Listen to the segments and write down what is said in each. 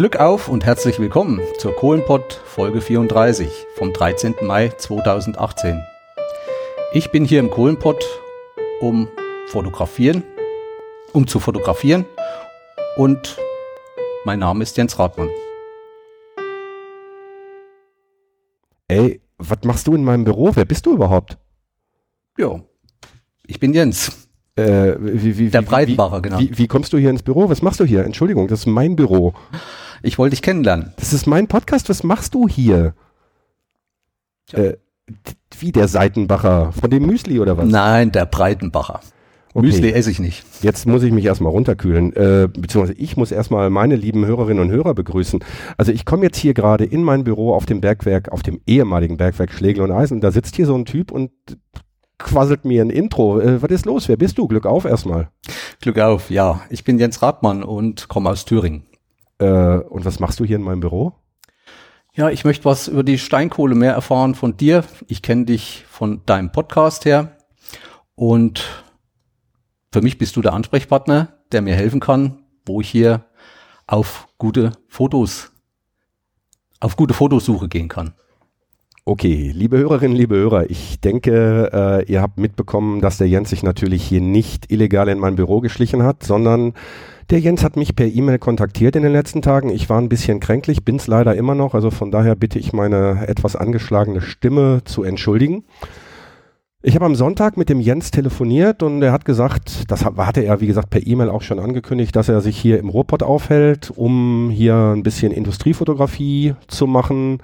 Glück auf und herzlich willkommen zur Kohlenpott Folge 34 vom 13. Mai 2018. Ich bin hier im Kohlenpott, um fotografieren, um zu fotografieren und mein Name ist Jens Radmann. Ey, was machst du in meinem Büro? Wer bist du überhaupt? Ja, ich bin Jens. Äh, wie, wie, Der Breitenbacher, genau. Wie, wie kommst du hier ins Büro? Was machst du hier? Entschuldigung, das ist mein Büro. Ich wollte dich kennenlernen. Das ist mein Podcast. Was machst du hier? Äh, wie der Seitenbacher von dem Müsli oder was? Nein, der Breitenbacher. Okay. Müsli esse ich nicht. Jetzt muss ich mich erstmal runterkühlen, äh, beziehungsweise ich muss erstmal meine lieben Hörerinnen und Hörer begrüßen. Also ich komme jetzt hier gerade in mein Büro auf dem Bergwerk, auf dem ehemaligen Bergwerk Schlegel und Eisen. Da sitzt hier so ein Typ und quasselt mir ein Intro. Äh, was ist los? Wer bist du? Glück auf erstmal. Glück auf, ja. Ich bin Jens Radmann und komme aus Thüringen. Äh, und was machst du hier in meinem Büro? Ja, ich möchte was über die Steinkohle mehr erfahren von dir. Ich kenne dich von deinem Podcast her und für mich bist du der Ansprechpartner, der mir helfen kann, wo ich hier auf gute Fotos, auf gute Fotosuche gehen kann. Okay, liebe Hörerinnen, liebe Hörer, ich denke, äh, ihr habt mitbekommen, dass der Jens sich natürlich hier nicht illegal in mein Büro geschlichen hat, sondern der Jens hat mich per E-Mail kontaktiert in den letzten Tagen. Ich war ein bisschen kränklich, bin's leider immer noch, also von daher bitte ich meine etwas angeschlagene Stimme zu entschuldigen. Ich habe am Sonntag mit dem Jens telefoniert und er hat gesagt, das hat- hatte er wie gesagt per E-Mail auch schon angekündigt, dass er sich hier im Ruhrpott aufhält, um hier ein bisschen Industriefotografie zu machen.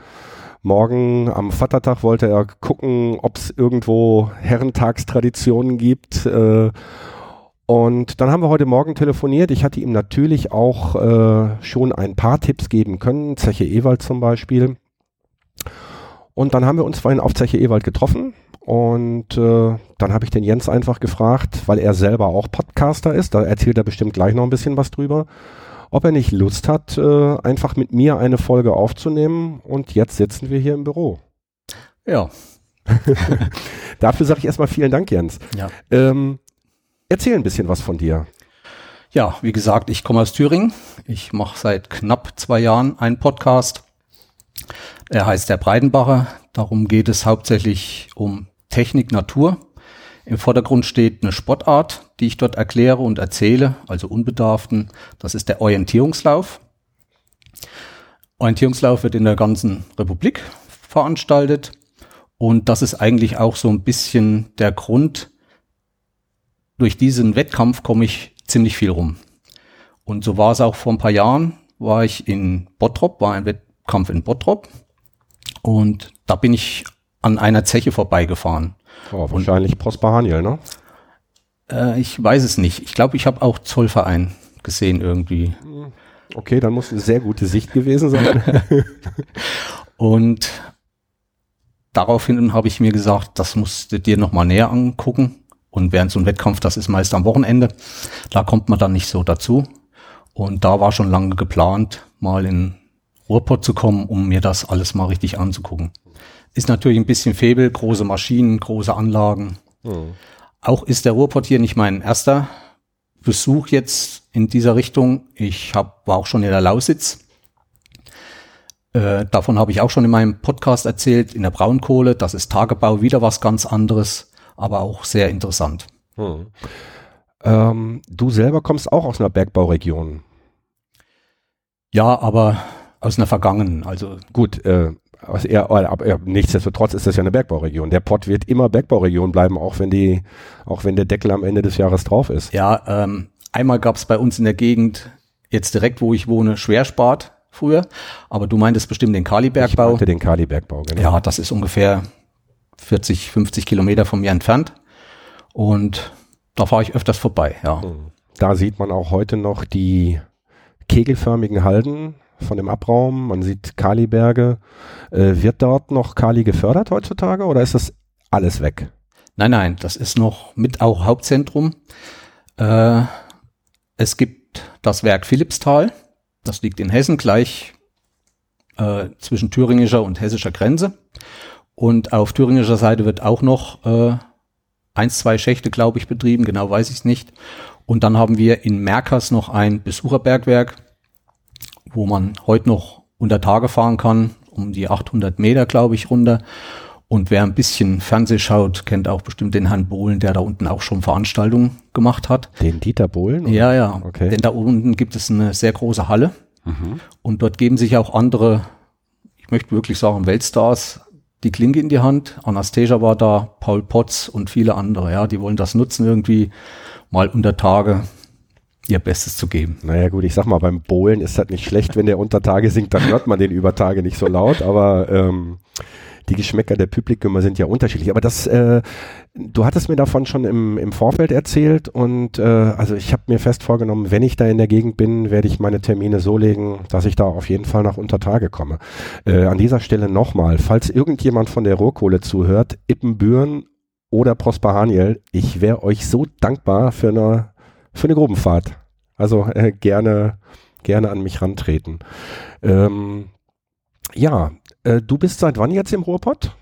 Morgen am Vatertag wollte er gucken, ob es irgendwo Herrentagstraditionen gibt. Äh, und dann haben wir heute Morgen telefoniert. Ich hatte ihm natürlich auch äh, schon ein paar Tipps geben können, Zeche Ewald zum Beispiel. Und dann haben wir uns vorhin auf Zeche Ewald getroffen. Und äh, dann habe ich den Jens einfach gefragt, weil er selber auch Podcaster ist, da erzählt er bestimmt gleich noch ein bisschen was drüber, ob er nicht Lust hat, äh, einfach mit mir eine Folge aufzunehmen. Und jetzt sitzen wir hier im Büro. Ja, Dafür sage ich erstmal vielen Dank, Jens. ja. Ähm, erzähl ein bisschen was von dir. Ja, wie gesagt, ich komme aus Thüringen. Ich mache seit knapp zwei Jahren einen Podcast. Er heißt der Breitenbacher. Darum geht es hauptsächlich um Technik, Natur. Im Vordergrund steht eine Sportart, die ich dort erkläre und erzähle, also unbedarften. Das ist der Orientierungslauf. Orientierungslauf wird in der ganzen Republik veranstaltet. Und das ist eigentlich auch so ein bisschen der Grund, durch diesen Wettkampf komme ich ziemlich viel rum. Und so war es auch vor ein paar Jahren, war ich in Bottrop, war ein Wettkampf in Bottrop. Und da bin ich an einer Zeche vorbeigefahren. Oh, wahrscheinlich Prosper Haniel, ne? Äh, ich weiß es nicht. Ich glaube, ich habe auch Zollverein gesehen irgendwie. Okay, dann muss eine sehr gute Sicht gewesen sein. Und daraufhin habe ich mir gesagt, das musst du dir nochmal näher angucken. Und während so ein Wettkampf, das ist meist am Wochenende, da kommt man dann nicht so dazu. Und da war schon lange geplant, mal in Ruhrpott zu kommen, um mir das alles mal richtig anzugucken. Ist natürlich ein bisschen Febel, große Maschinen, große Anlagen. Auch ist der Ruhrpott hier nicht mein erster Besuch jetzt in dieser Richtung. Ich hab, war auch schon in der Lausitz. Äh, davon habe ich auch schon in meinem Podcast erzählt, in der Braunkohle. Das ist Tagebau, wieder was ganz anderes, aber auch sehr interessant. ähm, du selber kommst auch aus einer Bergbauregion. Ja, aber aus einer vergangenen, also Gut, äh, aus eher, aber ja, nichtsdestotrotz ist das ja eine Bergbauregion. Der Pott wird immer Bergbauregion bleiben, auch wenn die, auch wenn der Deckel am Ende des Jahres drauf ist. ja, ähm, einmal gab es bei uns in der Gegend, jetzt direkt wo ich wohne, Schwerspat früher, aber du meintest bestimmt den Ich Kalibergbau. meinte den Kali-Bergbau, genau. Ja, das ist ungefähr 40, 50 Kilometer von mir entfernt und da fahre ich öfters vorbei, ja. Da sieht man auch heute noch die kegelförmigen Halden von dem Abraum. Man sieht Kaliberge. Äh, wird dort noch Kali gefördert heutzutage oder ist das alles weg? Nein, nein, das ist noch mit auch Hauptzentrum. Äh, es gibt das Werk Philippsthal, das liegt in Hessen gleich äh, zwischen thüringischer und hessischer Grenze. Und auf thüringischer Seite wird auch noch äh, eins, zwei Schächte, glaube ich, betrieben, genau weiß ich es nicht. Und dann haben wir in Merkers noch ein Besucherbergwerk. wo man heute noch unter Tage fahren kann, um die 800 Meter, glaube ich, runter. Und wer ein bisschen Fernseh schaut, kennt auch bestimmt den Herrn Bohlen, der da unten auch schon Veranstaltungen gemacht hat. Den Dieter Bohlen? Oder? Ja, ja. Okay. Denn da unten gibt es eine sehr große Halle. Mhm. Und dort geben sich auch andere, ich möchte wirklich sagen, Weltstars die Klinke in die Hand. Anastasia war da, Paul Potts und viele andere. Ja, die wollen das nutzen, irgendwie mal unter Tage ihr Bestes zu geben. Naja gut, ich sag mal, beim Bohlen ist das nicht schlecht, wenn der unter Tage singt, dann hört man den über Tage nicht so laut, aber ähm, die Geschmäcker der Publikum sind ja unterschiedlich. Aber das, äh, du hattest mir davon schon im, im Vorfeld erzählt und äh, also ich habe mir fest vorgenommen, wenn ich da in der Gegend bin, werde ich meine Termine so legen, dass ich da auf jeden Fall nach Untertage komme. Äh, an dieser Stelle nochmal, falls irgendjemand von der Rohrkohle zuhört, Ippenbüren oder Prosper Haniel, ich wäre euch so dankbar für eine, für eine Grubenfahrt. Also äh, gerne, gerne an mich rantreten. Ähm, ja, äh, du bist seit wann jetzt im Ruhrpott?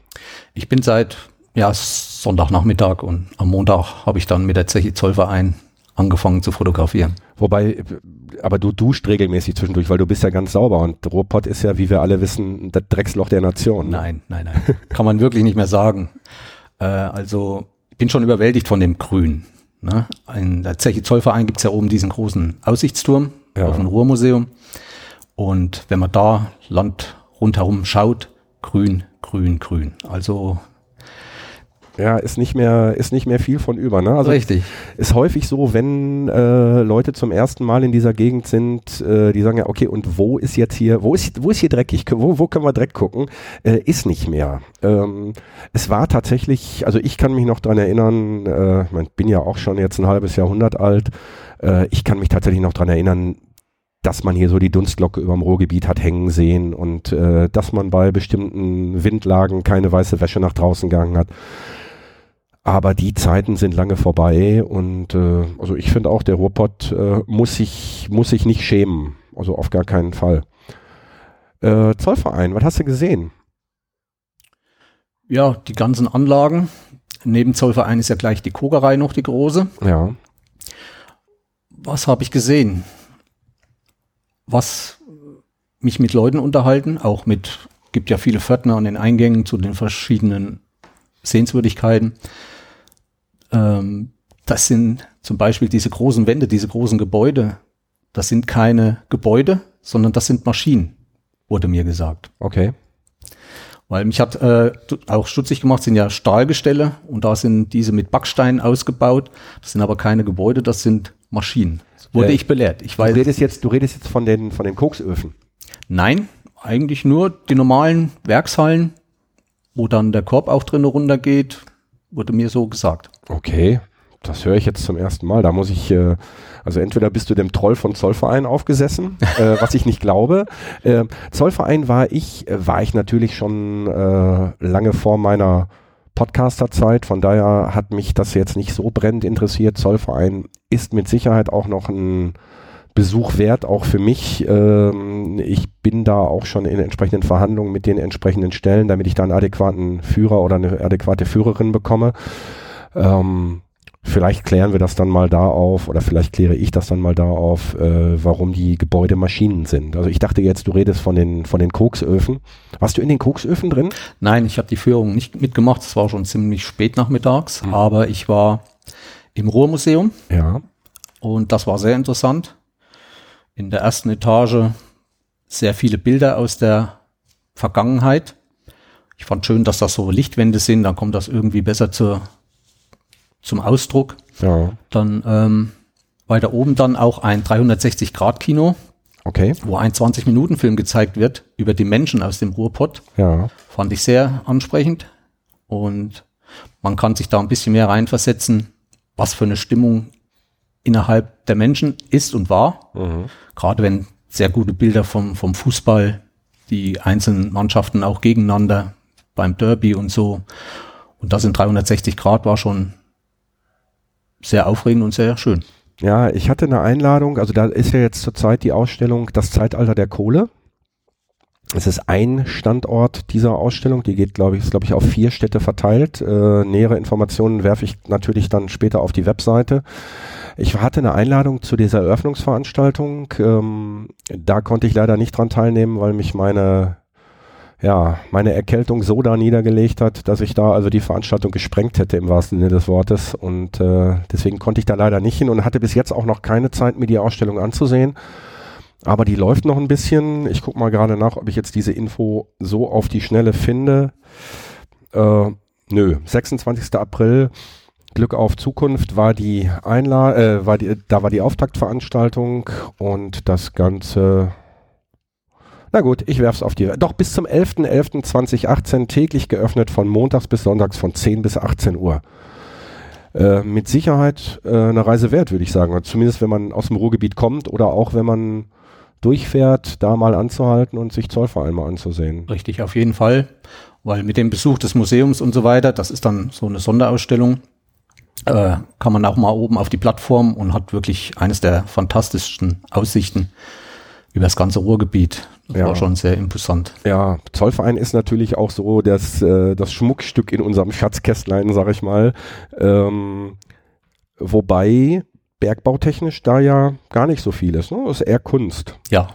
Ich bin seit ja, Sonntagnachmittag und am Montag habe ich dann mit der Zeche Zollverein angefangen zu fotografieren. Wobei, aber du duscht regelmäßig zwischendurch, weil du bist ja ganz sauber und Ruhrpott ist ja, wie wir alle wissen, das Drecksloch der Nation. Ne? Nein, nein, nein. Kann man wirklich nicht mehr sagen. Äh, also ich bin schon überwältigt von dem Grün. Ne? In der Zeche Zollverein gibt es ja oben diesen großen Aussichtsturm ja. auf dem Ruhrmuseum. Und wenn man da Land rundherum schaut, grün, grün, grün. Also ja, ist nicht mehr, ist nicht mehr viel von über. Ne? Also Richtig. Ist häufig so, wenn äh, Leute zum ersten Mal in dieser Gegend sind, äh, die sagen ja, okay, und wo ist jetzt hier, wo ist, wo ist hier dreckig? Wo, wo können wir Dreck gucken? Äh, ist nicht mehr. Ähm, es war tatsächlich, also ich kann mich noch dran erinnern, äh, ich bin ja auch schon jetzt ein halbes Jahrhundert alt, äh, ich kann mich tatsächlich noch dran erinnern, dass man hier so die Dunstglocke über dem Ruhrgebiet hat hängen sehen und äh, dass man bei bestimmten Windlagen keine weiße Wäsche nach draußen gegangen hat. Aber die Zeiten sind lange vorbei und äh, also ich finde auch, der Ruhrpott äh, muss, sich, muss sich nicht schämen. Also auf gar keinen Fall. Äh, Zollverein, was hast du gesehen? Ja, die ganzen Anlagen. Neben Zollverein ist ja gleich die Kogerei noch die große. Ja. Was habe ich gesehen? Was mich mit Leuten unterhalten, auch mit, gibt ja viele Pförtner an den Eingängen zu den verschiedenen Sehenswürdigkeiten. Ähm, das sind zum Beispiel diese großen Wände, diese großen Gebäude. Das sind keine Gebäude, sondern das sind Maschinen, wurde mir gesagt. Okay. Weil mich hat äh, auch stutzig gemacht, sind ja Stahlgestelle und da sind diese mit Backsteinen ausgebaut. Das sind aber keine Gebäude, das sind Maschinen. Wurde äh, ich belehrt. Ich weiß. Du redest jetzt, du redest jetzt von den, von den Koksöfen. Nein, eigentlich nur die normalen Werkshallen, wo dann der Korb auch drin runtergeht, wurde mir so gesagt. Okay, das höre ich jetzt zum ersten Mal. Da muss ich, äh, also entweder bist du dem Troll von Zollverein aufgesessen, äh, was ich nicht glaube. Äh, Zollverein war ich, äh, war ich natürlich schon äh, lange vor meiner Podcaster-Zeit. Von daher hat mich das jetzt nicht so brennend interessiert. Zollverein ist mit Sicherheit auch noch ein Besuch wert, auch für mich. Ähm, ich bin da auch schon in entsprechenden Verhandlungen mit den entsprechenden Stellen, damit ich da einen adäquaten Führer oder eine adäquate Führerin bekomme. Ähm, Vielleicht klären wir das dann mal da auf oder vielleicht kläre ich das dann mal da auf, äh, warum die Gebäude Maschinen sind. Also ich dachte jetzt, du redest von den von den Koksöfen. Warst du in den Koksöfen drin? Nein, ich habe die Führung nicht mitgemacht. Es war schon ziemlich spät nachmittags, mhm. aber ich war im Ruhrmuseum. Ja. Und das war sehr interessant. In der ersten Etage sehr viele Bilder aus der Vergangenheit. Ich fand schön, dass das so Lichtwände sind, dann kommt das irgendwie besser zur zum Ausdruck. Ja. Dann ähm, weiter oben dann auch ein 360-Grad-Kino. Okay. Wo ein 20-Minuten-Film gezeigt wird über die Menschen aus dem Ruhrpott. Ja. Fand ich sehr ansprechend. Und man kann sich da ein bisschen mehr reinversetzen, was für eine Stimmung innerhalb der Menschen ist und war. Mhm. Gerade wenn sehr gute Bilder vom, vom Fußball, die einzelnen Mannschaften auch gegeneinander beim Derby und so. Und das in 360 Grad war schon sehr aufregend und sehr schön. Ja, ich hatte eine Einladung, also da ist ja jetzt zurzeit die Ausstellung Das Zeitalter der Kohle. Es ist ein Standort dieser Ausstellung, die geht, glaube ich, ist, glaube ich, auf vier Städte verteilt. Äh, nähere Informationen werfe ich natürlich dann später auf die Webseite. Ich hatte eine Einladung zu dieser Eröffnungsveranstaltung. Ähm, da konnte ich leider nicht dran teilnehmen, weil mich meine ja, meine Erkältung so da niedergelegt hat, dass ich da also die Veranstaltung gesprengt hätte im wahrsten Sinne des Wortes. Und äh, deswegen konnte ich da leider nicht hin und hatte bis jetzt auch noch keine Zeit, mir die Ausstellung anzusehen. Aber die läuft noch ein bisschen. Ich gucke mal gerade nach, ob ich jetzt diese Info so auf die Schnelle finde. Äh, nö, 26. April. Glück auf Zukunft war die Einladung, äh, war die, da war die Auftaktveranstaltung und das Ganze na gut, ich werf's auf die. Doch bis zum 11.11.2018 täglich geöffnet von montags bis sonntags von 10 bis 18 Uhr. Äh, mit Sicherheit äh, eine Reise wert, würde ich sagen. Zumindest wenn man aus dem Ruhrgebiet kommt oder auch wenn man durchfährt, da mal anzuhalten und sich Zollverein mal anzusehen. Richtig, auf jeden Fall. Weil mit dem Besuch des Museums und so weiter, das ist dann so eine Sonderausstellung, äh, kann man auch mal oben auf die Plattform und hat wirklich eines der fantastischsten Aussichten über das ganze Ruhrgebiet. Das ja. war schon sehr imposant. Ja, Zollverein ist natürlich auch so das, äh, das Schmuckstück in unserem Schatzkästlein, sag ich mal. Ähm, wobei bergbautechnisch da ja gar nicht so viel ist. Ne? Das ist eher Kunst. Ja.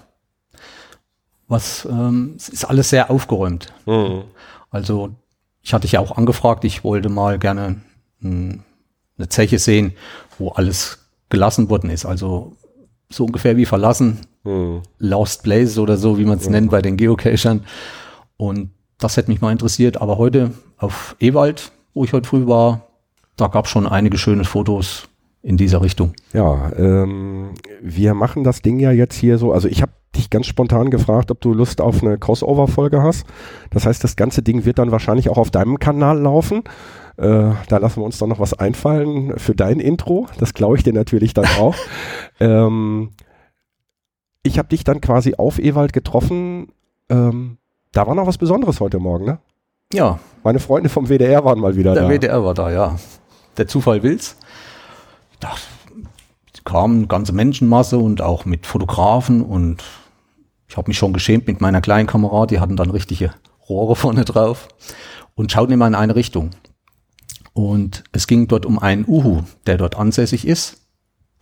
Was ähm, ist alles sehr aufgeräumt. Mhm. Also ich hatte dich ja auch angefragt, ich wollte mal gerne mh, eine Zeche sehen, wo alles gelassen worden ist. Also so ungefähr wie verlassen, hm. Lost Places oder so, wie man es hm. nennt bei den Geocachern. Und das hätte mich mal interessiert. Aber heute auf Ewald, wo ich heute früh war, da gab es schon einige schöne Fotos in dieser Richtung. Ja, ähm, wir machen das Ding ja jetzt hier so. Also ich habe dich ganz spontan gefragt, ob du Lust auf eine Crossover-Folge hast. Das heißt, das ganze Ding wird dann wahrscheinlich auch auf deinem Kanal laufen. Äh, da lassen wir uns dann noch was einfallen für dein Intro. Das glaube ich dir natürlich dann auch. ähm, ich habe dich dann quasi auf Ewald getroffen. Ähm, da war noch was Besonderes heute Morgen, ne? Ja. Meine Freunde vom WDR waren mal wieder Der da. Der WDR war da, ja. Der Zufall will's. Da kam eine ganze Menschenmasse und auch mit Fotografen und ich habe mich schon geschämt mit meiner kleinen Kamera. Die hatten dann richtige Rohre vorne drauf und schauten immer in eine Richtung. Und es ging dort um einen Uhu, der dort ansässig ist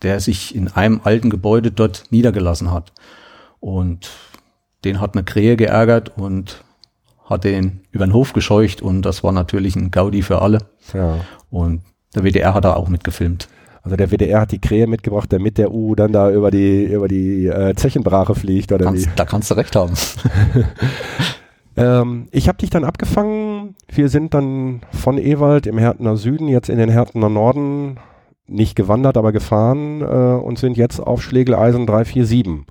der sich in einem alten Gebäude dort niedergelassen hat. Und den hat eine Krähe geärgert und hat den über den Hof gescheucht und das war natürlich ein Gaudi für alle. Ja. Und der WDR hat da auch mitgefilmt. Also der WDR hat die Krähe mitgebracht, damit der U dann da über die über die äh, Zechenbrache fliegt oder kannst, wie? Da kannst du recht haben. ähm, ich habe dich dann abgefangen. Wir sind dann von Ewald im Hertener Süden jetzt in den Hertener Norden nicht gewandert, aber gefahren äh, und sind jetzt auf Schlegeleisen 347.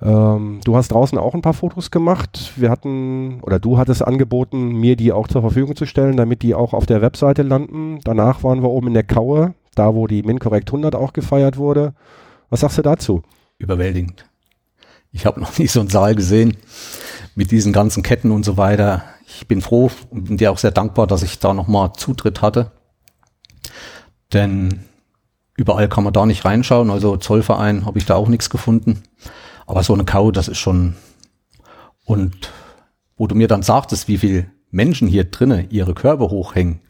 Ähm, du hast draußen auch ein paar Fotos gemacht. Wir hatten, oder du hattest angeboten, mir die auch zur Verfügung zu stellen, damit die auch auf der Webseite landen. Danach waren wir oben in der Kaue, da wo die MinCorrect 100 auch gefeiert wurde. Was sagst du dazu? Überwältigend. Ich habe noch nie so einen Saal gesehen mit diesen ganzen Ketten und so weiter. Ich bin froh und bin dir auch sehr dankbar, dass ich da nochmal Zutritt hatte. Denn überall kann man da nicht reinschauen. Also Zollverein habe ich da auch nichts gefunden. Aber so eine Kau, das ist schon. Und wo du mir dann sagtest, wie viel Menschen hier drinnen ihre Körbe hochhängen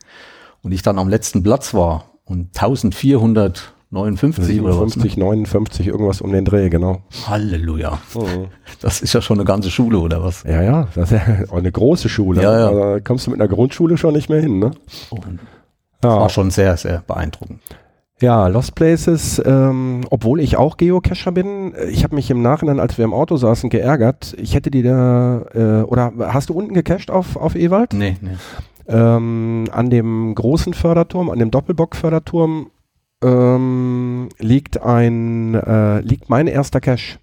und ich dann am letzten Platz war und 1459 57, oder was? 59, irgendwas um den Dreh, genau. Halleluja. Mhm. Das ist ja schon eine ganze Schule, oder was? Ja, ja, das ist ja eine große Schule. Ja, ja. Da kommst du mit einer Grundschule schon nicht mehr hin, ne? Und das ja. war schon sehr, sehr beeindruckend. Ja, Lost Places, ähm, obwohl ich auch Geocacher bin, ich habe mich im Nachhinein, als wir im Auto saßen, geärgert. Ich hätte die da, äh, oder hast du unten gecached auf, auf Ewald? Nee, nee. Ähm, an dem großen Förderturm, an dem Doppelbock-Förderturm ähm, liegt ein, äh, liegt mein erster Cache.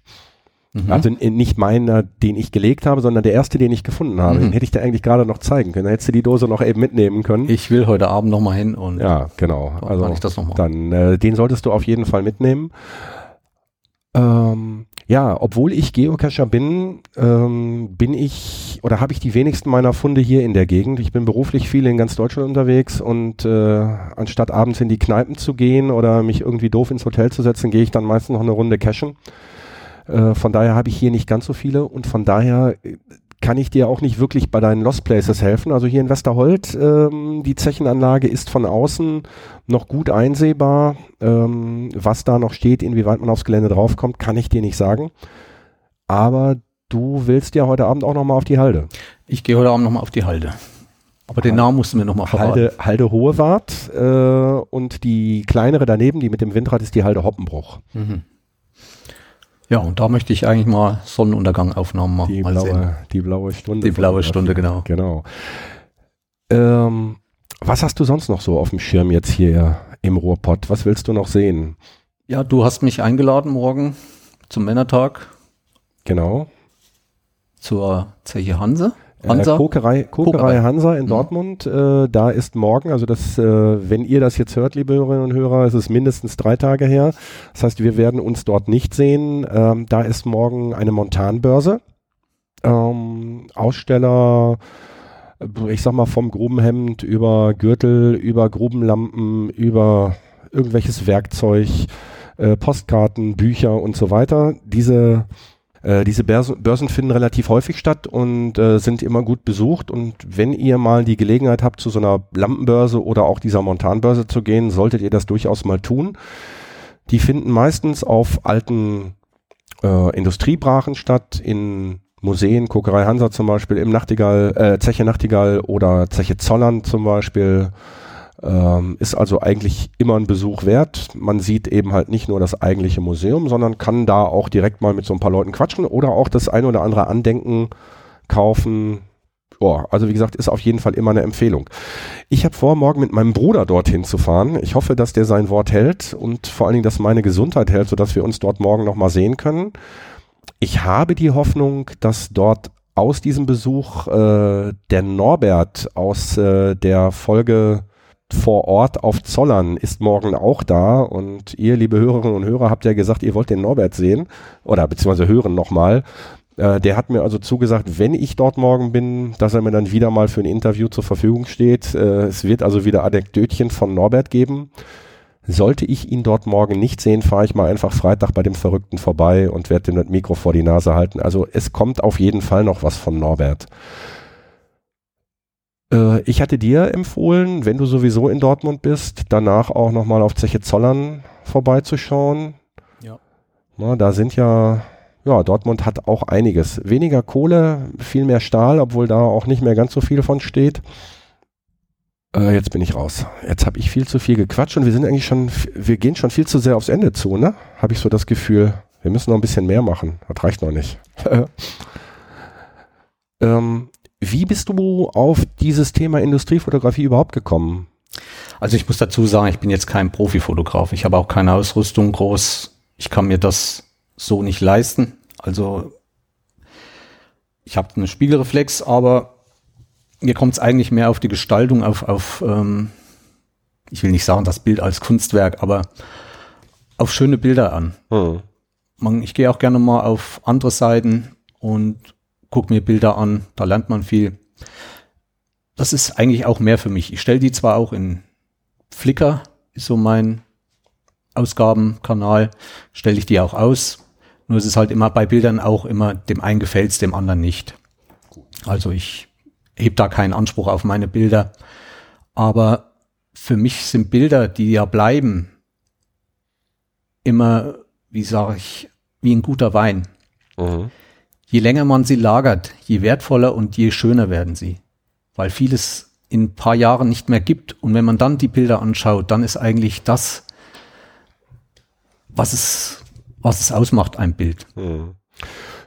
Mhm. Also nicht meiner, den ich gelegt habe, sondern der erste, den ich gefunden habe. Mhm. Den hätte ich dir eigentlich gerade noch zeigen können. Dann hättest du die Dose noch eben mitnehmen können. Ich will heute Abend nochmal hin und ja, genau. Also ich das noch dann äh, den solltest du auf jeden Fall mitnehmen. Ähm, ja, obwohl ich Geocacher bin, ähm, bin ich oder habe ich die wenigsten meiner Funde hier in der Gegend. Ich bin beruflich viel in ganz Deutschland unterwegs und äh, anstatt abends in die Kneipen zu gehen oder mich irgendwie doof ins Hotel zu setzen, gehe ich dann meistens noch eine Runde cashen. Äh, von daher habe ich hier nicht ganz so viele und von daher äh, kann ich dir auch nicht wirklich bei deinen Lost Places helfen. Also hier in Westerholt, ähm, die Zechenanlage ist von außen noch gut einsehbar. Ähm, was da noch steht, inwieweit man aufs Gelände draufkommt, kann ich dir nicht sagen. Aber du willst ja heute Abend auch nochmal auf die Halde. Ich gehe heute Abend nochmal auf die Halde. Aber den Namen musst du mir nochmal verraten. Halde, Halde Hohewart äh, und die kleinere daneben, die mit dem Windrad, ist die Halde Hoppenbruch. Mhm. Ja, und da möchte ich eigentlich mal Sonnenuntergangaufnahmen machen. Die, mal blaue, sehen. die blaue Stunde. Die blaue Stunde, genau. Genau. Ähm, was hast du sonst noch so auf dem Schirm jetzt hier im Ruhrpott? Was willst du noch sehen? Ja, du hast mich eingeladen morgen zum Männertag. Genau. Zur Zeche Hanse. Äh, Hansa? Äh, Kokerei, Kokerei Hansa in mhm. Dortmund. Äh, da ist morgen, also das, äh, wenn ihr das jetzt hört, liebe Hörerinnen und Hörer, ist es mindestens drei Tage her. Das heißt, wir werden uns dort nicht sehen. Ähm, da ist morgen eine Montanbörse. Ähm, Aussteller, ich sag mal vom Grubenhemd über Gürtel, über Grubenlampen, über irgendwelches Werkzeug, äh, Postkarten, Bücher und so weiter. Diese äh, diese Börsen, finden relativ häufig statt und äh, sind immer gut besucht. Und wenn ihr mal die Gelegenheit habt, zu so einer Lampenbörse oder auch dieser Montanbörse zu gehen, solltet ihr das durchaus mal tun. Die finden meistens auf alten äh, Industriebrachen statt, in Museen, Kokerei Hansa zum Beispiel, im Nachtigall, äh, Zeche Nachtigall oder Zeche Zollern zum Beispiel. Ähm, ist also eigentlich immer ein Besuch wert. Man sieht eben halt nicht nur das eigentliche Museum, sondern kann da auch direkt mal mit so ein paar Leuten quatschen oder auch das ein oder andere Andenken kaufen. Oh, also wie gesagt, ist auf jeden Fall immer eine Empfehlung. Ich habe vor, morgen mit meinem Bruder dorthin zu fahren. Ich hoffe, dass der sein Wort hält und vor allen Dingen, dass meine Gesundheit hält, sodass wir uns dort morgen nochmal sehen können. Ich habe die Hoffnung, dass dort aus diesem Besuch äh, der Norbert aus äh, der Folge vor Ort auf Zollern ist morgen auch da und ihr, liebe Hörerinnen und Hörer, habt ja gesagt, ihr wollt den Norbert sehen oder beziehungsweise hören nochmal. Äh, der hat mir also zugesagt, wenn ich dort morgen bin, dass er mir dann wieder mal für ein Interview zur Verfügung steht. Äh, es wird also wieder Anekdötchen von Norbert geben. Sollte ich ihn dort morgen nicht sehen, fahre ich mal einfach Freitag bei dem Verrückten vorbei und werde dem das Mikro vor die Nase halten. Also es kommt auf jeden Fall noch was von Norbert. Äh, ich hatte dir empfohlen, wenn du sowieso in Dortmund bist, danach auch nochmal auf Zeche Zollern vorbeizuschauen. Ja. Na, da sind ja, ja, Dortmund hat auch einiges. Weniger Kohle, viel mehr Stahl, obwohl da auch nicht mehr ganz so viel von steht. Äh, jetzt bin ich raus. Jetzt habe ich viel zu viel gequatscht und wir sind eigentlich schon, wir gehen schon viel zu sehr aufs Ende zu, ne? Habe ich so das Gefühl. Wir müssen noch ein bisschen mehr machen. Das reicht noch nicht. ähm, wie bist du auf dieses Thema Industriefotografie überhaupt gekommen? Also ich muss dazu sagen, ich bin jetzt kein Profifotograf. Ich habe auch keine Ausrüstung groß. Ich kann mir das so nicht leisten. Also ich habe eine Spiegelreflex, aber mir kommt es eigentlich mehr auf die Gestaltung, auf, auf ähm, ich will nicht sagen das Bild als Kunstwerk, aber auf schöne Bilder an. Hm. Man, ich gehe auch gerne mal auf andere Seiten und gucke mir Bilder an, da lernt man viel. Das ist eigentlich auch mehr für mich. Ich stelle die zwar auch in Flickr, ist so mein Ausgabenkanal, stelle ich die auch aus. Nur es ist halt immer bei Bildern auch immer, dem einen gefällt's, dem anderen nicht. Also ich heb da keinen Anspruch auf meine Bilder. Aber für mich sind Bilder, die ja bleiben, immer, wie sage ich, wie ein guter Wein. Mhm. Je länger man sie lagert, je wertvoller und je schöner werden sie. Weil vieles in ein paar Jahren nicht mehr gibt. Und wenn man dann die Bilder anschaut, dann ist eigentlich das, was es, was es ausmacht, ein Bild. Hm.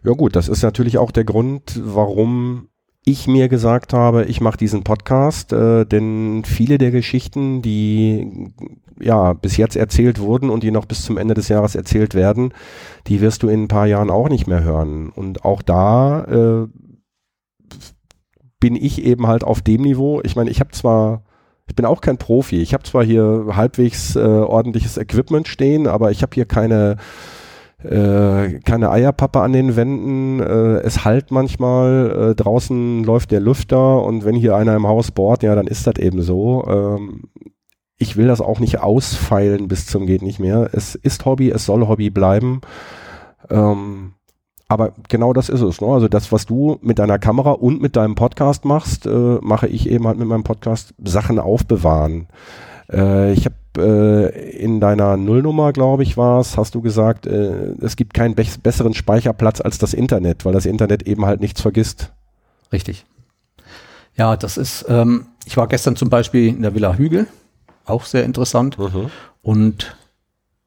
Ja gut, das ist natürlich auch der Grund, warum ich mir gesagt habe, ich mache diesen Podcast, äh, denn viele der Geschichten, die ja bis jetzt erzählt wurden und die noch bis zum Ende des Jahres erzählt werden, die wirst du in ein paar Jahren auch nicht mehr hören. Und auch da äh, bin ich eben halt auf dem Niveau. Ich meine, ich habe zwar ich bin auch kein Profi. Ich habe zwar hier halbwegs äh, ordentliches Equipment stehen, aber ich habe hier keine äh, keine Eierpappe an den Wänden, äh, es halt manchmal, äh, draußen läuft der Lüfter und wenn hier einer im Haus bohrt, ja, dann ist das eben so. Ähm, ich will das auch nicht ausfeilen bis zum geht nicht mehr. Es ist Hobby, es soll Hobby bleiben. Ähm, aber genau das ist es. Ne? Also das, was du mit deiner Kamera und mit deinem Podcast machst, äh, mache ich eben halt mit meinem Podcast Sachen aufbewahren. Äh, ich habe äh, in deiner Nullnummer, glaube ich, war es, hast du gesagt, äh, es gibt keinen be besseren Speicherplatz als das Internet, weil das Internet eben halt nichts vergisst. Richtig. Ja, das ist, ähm, ich war gestern zum Beispiel in der Villa Hügel, auch sehr interessant. Mhm. Und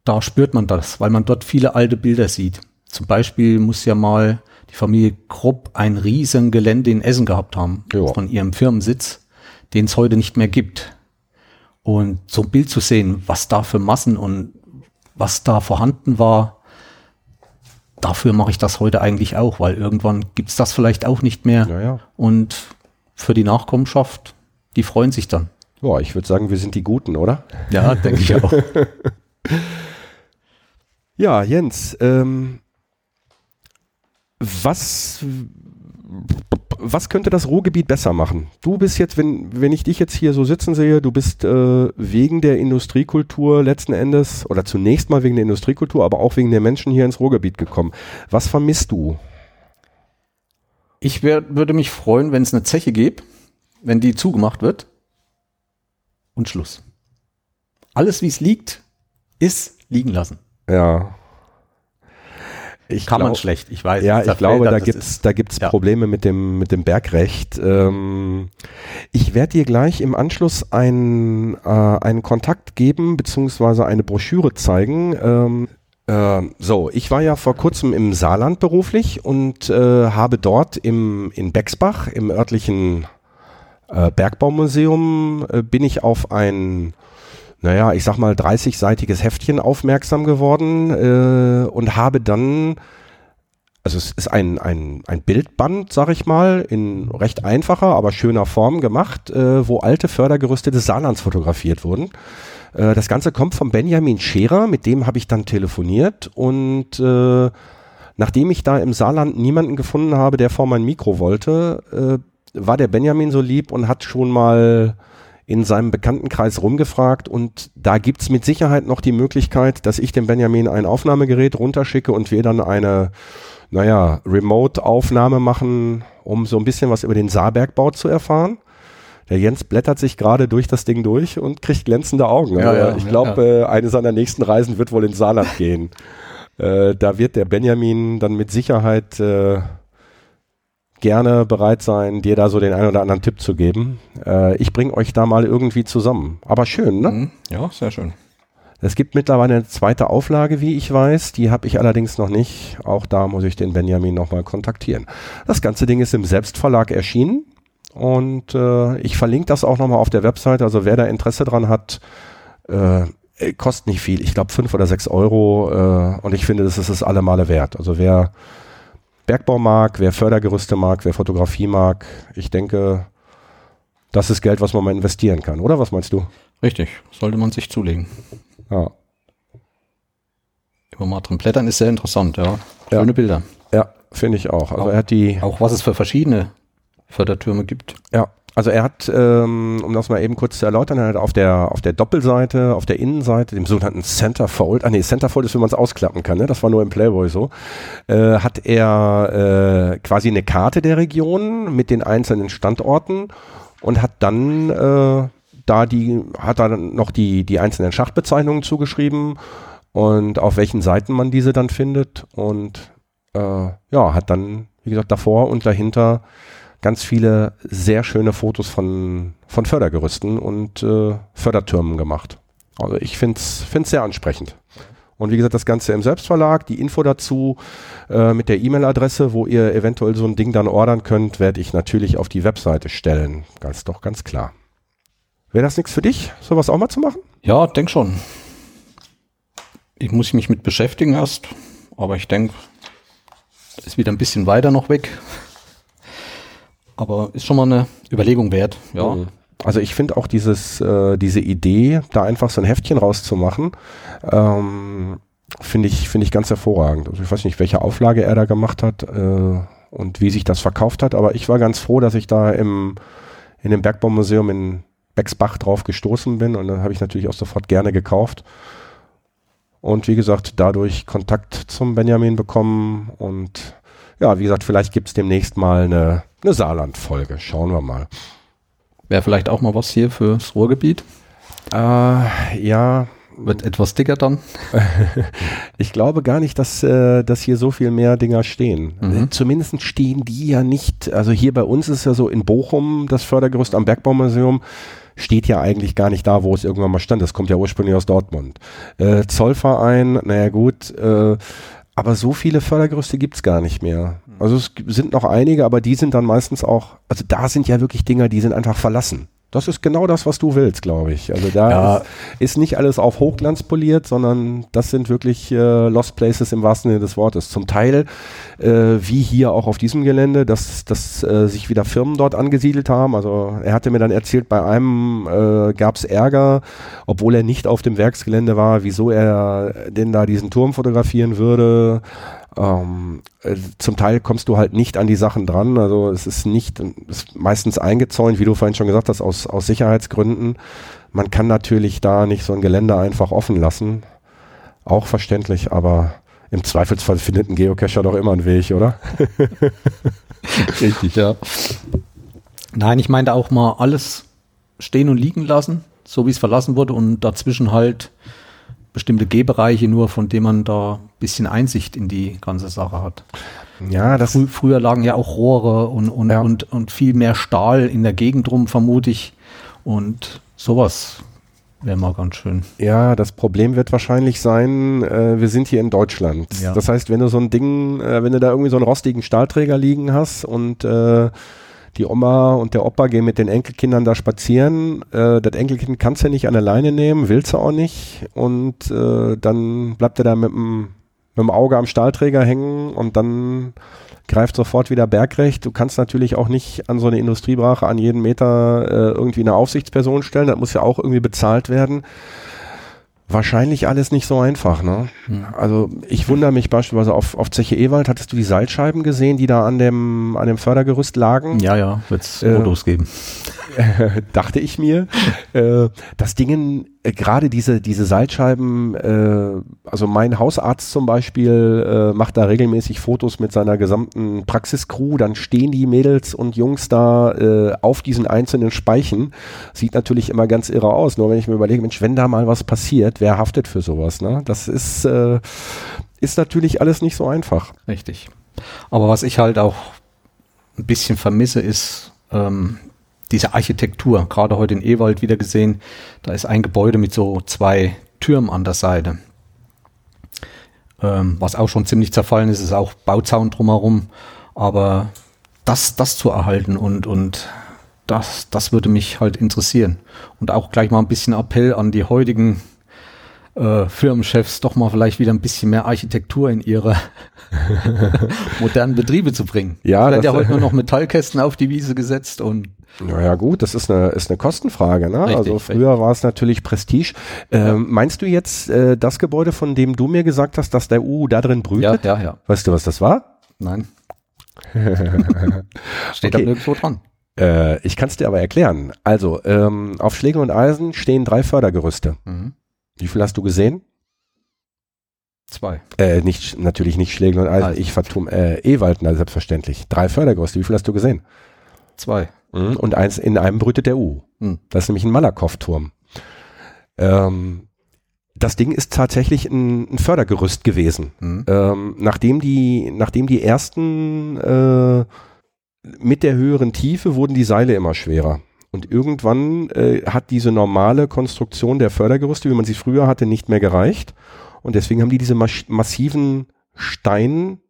da spürt man das, weil man dort viele alte Bilder sieht. Zum Beispiel muss ja mal die Familie Krupp ein riesen Gelände in Essen gehabt haben jo. von ihrem Firmensitz, den es heute nicht mehr gibt. Und so ein Bild zu sehen, was da für Massen und was da vorhanden war, dafür mache ich das heute eigentlich auch, weil irgendwann gibt's das vielleicht auch nicht mehr. Ja, ja. Und für die Nachkommenschaft, die freuen sich dann. Ja, ich würde sagen, wir sind die Guten, oder? Ja, denke ich auch. ja, Jens, ähm, was, was könnte das Ruhrgebiet besser machen? Du bist jetzt, wenn, wenn ich dich jetzt hier so sitzen sehe, du bist äh, wegen der Industriekultur letzten Endes oder zunächst mal wegen der Industriekultur, aber auch wegen der Menschen hier ins Ruhrgebiet gekommen. Was vermisst du? Ich wär, würde mich freuen, wenn es eine Zeche gibt, wenn die zugemacht wird und Schluss. Alles, wie es liegt, ist liegen lassen. Ja. Ich Kann glaub, man schlecht, ich weiß. Ja, ich glaube, da gibt's, da gibt's ja. Probleme mit dem, mit dem Bergrecht. Ähm, ich werde dir gleich im Anschluss ein, äh, einen Kontakt geben, beziehungsweise eine Broschüre zeigen. Ähm, äh, so, ich war ja vor kurzem im Saarland beruflich und äh, habe dort im, in Bexbach, im örtlichen äh, Bergbaumuseum, äh, bin ich auf ein naja, ich sag mal, 30-seitiges Heftchen aufmerksam geworden äh, und habe dann, also es ist ein, ein, ein Bildband, sag ich mal, in recht einfacher, aber schöner Form gemacht, äh, wo alte Fördergerüste des Saarlands fotografiert wurden. Äh, das Ganze kommt von Benjamin Scherer, mit dem habe ich dann telefoniert und äh, nachdem ich da im Saarland niemanden gefunden habe, der vor mein Mikro wollte, äh, war der Benjamin so lieb und hat schon mal in seinem Bekanntenkreis rumgefragt und da gibt's mit Sicherheit noch die Möglichkeit, dass ich dem Benjamin ein Aufnahmegerät runterschicke und wir dann eine, naja, Remote-Aufnahme machen, um so ein bisschen was über den Saarbergbau zu erfahren. Der Jens blättert sich gerade durch das Ding durch und kriegt glänzende Augen. Ja, ja, ich glaube, ja. äh, eine seiner nächsten Reisen wird wohl ins Saarland gehen. Äh, da wird der Benjamin dann mit Sicherheit äh, gerne bereit sein, dir da so den einen oder anderen Tipp zu geben. Äh, ich bringe euch da mal irgendwie zusammen. Aber schön, ne? Mhm. Ja, sehr schön. Es gibt mittlerweile eine zweite Auflage, wie ich weiß. Die habe ich allerdings noch nicht. Auch da muss ich den Benjamin nochmal kontaktieren. Das ganze Ding ist im Selbstverlag erschienen. Und äh, ich verlinke das auch nochmal auf der Website. Also wer da Interesse dran hat, äh, kostet nicht viel. Ich glaube fünf oder sechs Euro. Äh, und ich finde, das ist es alle Male wert. Also wer Bergbau mag, wer Fördergerüste mag, wer Fotografie mag. Ich denke, das ist Geld, was man mal investieren kann, oder? Was meinst du? Richtig, sollte man sich zulegen. Ja. Über Matren blättern ist sehr interessant, ja. Schöne ja. Bilder. Ja, finde ich auch. Also auch, er hat die. Auch was es für verschiedene Fördertürme gibt. Ja, also er hat, ähm, um das mal eben kurz zu erläutern, er hat auf der, auf der Doppelseite, auf der Innenseite, dem sogenannten Centerfold, ah nee, Centerfold ist, wenn man es ausklappen kann, ne? das war nur im Playboy so, äh, hat er äh, quasi eine Karte der Region mit den einzelnen Standorten und hat dann äh, da die, hat da noch die, die einzelnen Schachtbezeichnungen zugeschrieben und auf welchen Seiten man diese dann findet und äh, ja, hat dann, wie gesagt, davor und dahinter ganz viele sehr schöne Fotos von, von Fördergerüsten und äh, Fördertürmen gemacht. Also ich finde es sehr ansprechend. Und wie gesagt, das Ganze im Selbstverlag, die Info dazu äh, mit der E-Mail-Adresse, wo ihr eventuell so ein Ding dann ordern könnt, werde ich natürlich auf die Webseite stellen. Ganz doch, ganz klar. Wäre das nichts für dich, sowas auch mal zu machen? Ja, denk schon. Ich muss mich mit beschäftigen erst, aber ich denke, ist wieder ein bisschen weiter noch weg. Aber ist schon mal eine Überlegung wert, ja. Mhm. Also ich finde auch dieses, äh, diese Idee, da einfach so ein Heftchen rauszumachen, ähm, finde ich, finde ich ganz hervorragend. Also ich weiß nicht, welche Auflage er da gemacht hat äh, und wie sich das verkauft hat, aber ich war ganz froh, dass ich da im, in dem Bergbaumuseum in Bexbach drauf gestoßen bin und dann habe ich natürlich auch sofort gerne gekauft. Und wie gesagt, dadurch Kontakt zum Benjamin bekommen und ja, wie gesagt, vielleicht gibt es demnächst mal eine, eine Saarland-Folge. Schauen wir mal. Wäre vielleicht auch mal was hier fürs Ruhrgebiet. Äh, ja, wird etwas dicker dann? ich glaube gar nicht, dass, äh, dass hier so viel mehr Dinger stehen. Mhm. Zumindest stehen die ja nicht, also hier bei uns ist ja so in Bochum das Fördergerüst am Bergbaumuseum steht ja eigentlich gar nicht da, wo es irgendwann mal stand. Das kommt ja ursprünglich aus Dortmund. Äh, Zollverein, naja gut, äh, aber so viele Fördergerüste gibt's gar nicht mehr. Also es sind noch einige, aber die sind dann meistens auch, also da sind ja wirklich Dinger, die sind einfach verlassen. Das ist genau das, was du willst, glaube ich. Also da ja. ist, ist, nicht alles auf Hochglanz poliert, sondern das sind wirklich äh, Lost Places im wahrsten Sinne des Wortes. Zum Teil, äh, wie hier auch auf diesem Gelände, dass, dass äh, sich wieder Firmen dort angesiedelt haben. Also er hatte mir dann erzählt, bei einem äh, gab es Ärger, obwohl er nicht auf dem Werksgelände war, wieso er denn da diesen Turm fotografieren würde. Ähm, äh, zum Teil kommst du halt nicht an die Sachen dran. Also es ist nicht, ist meistens eingezäunt, wie du vorhin schon gesagt hast, aus, aus Sicherheitsgründen. Man kann natürlich da nicht so ein Gelände einfach offen lassen. Auch verständlich, aber im Zweifelsfall findet ein Geocacher doch immer einen Weg, oder? Richtig, ja. Nein, ich meinte auch mal alles stehen und liegen lassen, so wie es verlassen wurde und dazwischen halt bestimmte Gehbereiche nur, von denen man da bisschen Einsicht in die ganze Sache hat. Ja, das Frü früher lagen ja auch Rohre und, und, ja. und, und viel mehr Stahl in der Gegend rum, vermute ich. Und sowas wäre mal ganz schön. Ja, das Problem wird wahrscheinlich sein, äh, wir sind hier in Deutschland. Ja. Das heißt, wenn du so ein Ding, äh, wenn du da irgendwie so einen rostigen Stahlträger liegen hast und äh, die Oma und der Opa gehen mit den Enkelkindern da spazieren. Äh, das Enkelkind kannst du ja nicht an der Leine nehmen, willst du auch nicht. Und äh, dann bleibt er da mit dem, mit dem Auge am Stahlträger hängen und dann greift sofort wieder bergrecht. Du kannst natürlich auch nicht an so eine Industriebrache an jeden Meter äh, irgendwie eine Aufsichtsperson stellen. Das muss ja auch irgendwie bezahlt werden wahrscheinlich alles nicht so einfach. Ne? Mhm. Also ich wundere mich beispielsweise auf, auf Zeche Ewald, hattest du die Seilscheiben gesehen, die da an dem, an dem Fördergerüst lagen? Ja, ja, wird es äh, Fotos geben. dachte ich mir. äh, das Ding, äh, gerade diese, diese Seilscheiben, äh, also mein Hausarzt zum Beispiel äh, macht da regelmäßig Fotos mit seiner gesamten Praxiscrew, dann stehen die Mädels und Jungs da äh, auf diesen einzelnen Speichen. Sieht natürlich immer ganz irre aus, nur wenn ich mir überlege, Mensch, wenn da mal was passiert, wer haftet für sowas? Ne? Das ist, äh, ist natürlich alles nicht so einfach. Richtig. Aber was ich halt auch ein bisschen vermisse, ist, ähm, diese Architektur, gerade heute in Ewald wieder gesehen, da ist ein Gebäude mit so zwei Türmen an der Seite. Ähm, was auch schon ziemlich zerfallen ist, ist auch Bauzaun drumherum. Aber das, das zu erhalten und, und das, das würde mich halt interessieren. Und auch gleich mal ein bisschen Appell an die heutigen äh, Firmenchefs doch mal vielleicht wieder ein bisschen mehr Architektur in ihre modernen Betriebe zu bringen. Ja, da hat ja heute nur noch Metallkästen auf die Wiese gesetzt und naja gut, das ist eine, ist eine Kostenfrage. Ne? Richtig, also früher war es natürlich Prestige. Ähm. Meinst du jetzt äh, das Gebäude, von dem du mir gesagt hast, dass der U da drin brütet? Ja, ja, ja. Weißt du, was das war? Nein. Steht okay. da nirgendwo dran. Äh, ich kann es dir aber erklären. Also, ähm, auf Schlägen und Eisen stehen drei Fördergerüste. Mhm. Wie viel hast du gesehen? Zwei. Äh, nicht, natürlich nicht Schlägel und Eisen. Also. Ich vertum, äh, Ewald, na, selbstverständlich. Drei Fördergerüste. Wie viel hast du gesehen? Zwei. Mhm. Und eins, in einem brütet der U. Mhm. Das ist nämlich ein Malakow-Turm. Ähm, das Ding ist tatsächlich ein, ein Fördergerüst gewesen. Mhm. Ähm, nachdem die, nachdem die ersten äh, mit der höheren Tiefe wurden die Seile immer schwerer. Und irgendwann äh, hat diese normale Konstruktion der Fördergerüste, wie man sie früher hatte, nicht mehr gereicht. Und deswegen haben die diese massiven Stein,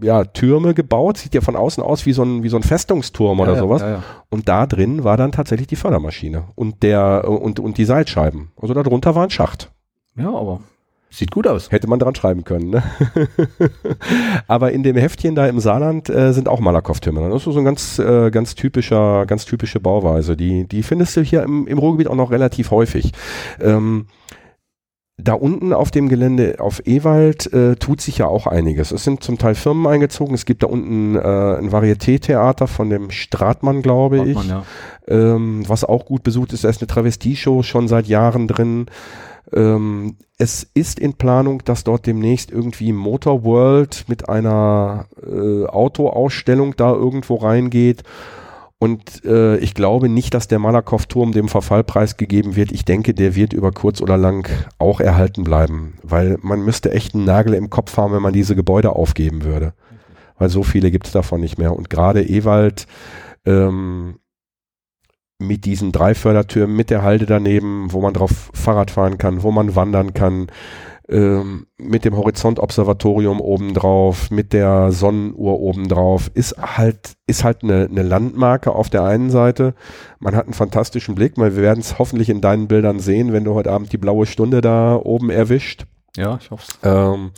ja, Türme gebaut. Sieht ja von außen aus wie so ein, wie so ein Festungsturm ja, oder ja, sowas. Ja, und da drin war dann tatsächlich die Fördermaschine und der, und, und die Seilscheiben. Also darunter war ein Schacht. Ja, aber Sieht gut aus. Hätte man dran schreiben können. Ne? Aber in dem Heftchen da im Saarland äh, sind auch Malakoff-Türme. Das ist so ein ganz, äh, ganz typischer, ganz typische Bauweise. Die, die findest du hier im, im Ruhrgebiet auch noch relativ häufig. Ähm, da unten auf dem Gelände auf Ewald äh, tut sich ja auch einiges. Es sind zum Teil Firmen eingezogen. Es gibt da unten äh, ein Varieté-Theater von dem Stratmann, glaube Stratmann, ich, ja. ähm, was auch gut besucht ist. Da ist eine Travestie-Show schon seit Jahren drin. Ähm, es ist in Planung, dass dort demnächst irgendwie Motor World mit einer äh, Autoausstellung da irgendwo reingeht. Und äh, ich glaube nicht, dass der Malakoff-Turm dem Verfallpreis gegeben wird. Ich denke, der wird über kurz oder lang auch erhalten bleiben, weil man müsste echt einen Nagel im Kopf haben, wenn man diese Gebäude aufgeben würde. Weil so viele gibt es davon nicht mehr. Und gerade Ewald ähm, mit diesen drei Fördertürmen, mit der Halde daneben, wo man drauf Fahrrad fahren kann, wo man wandern kann, ähm, mit dem Horizontobservatorium obendrauf, mit der Sonnenuhr obendrauf, ist halt, ist halt eine, eine Landmarke auf der einen Seite. Man hat einen fantastischen Blick, weil wir werden es hoffentlich in deinen Bildern sehen, wenn du heute Abend die blaue Stunde da oben erwischt. Ja, ich hoffe es. Ähm,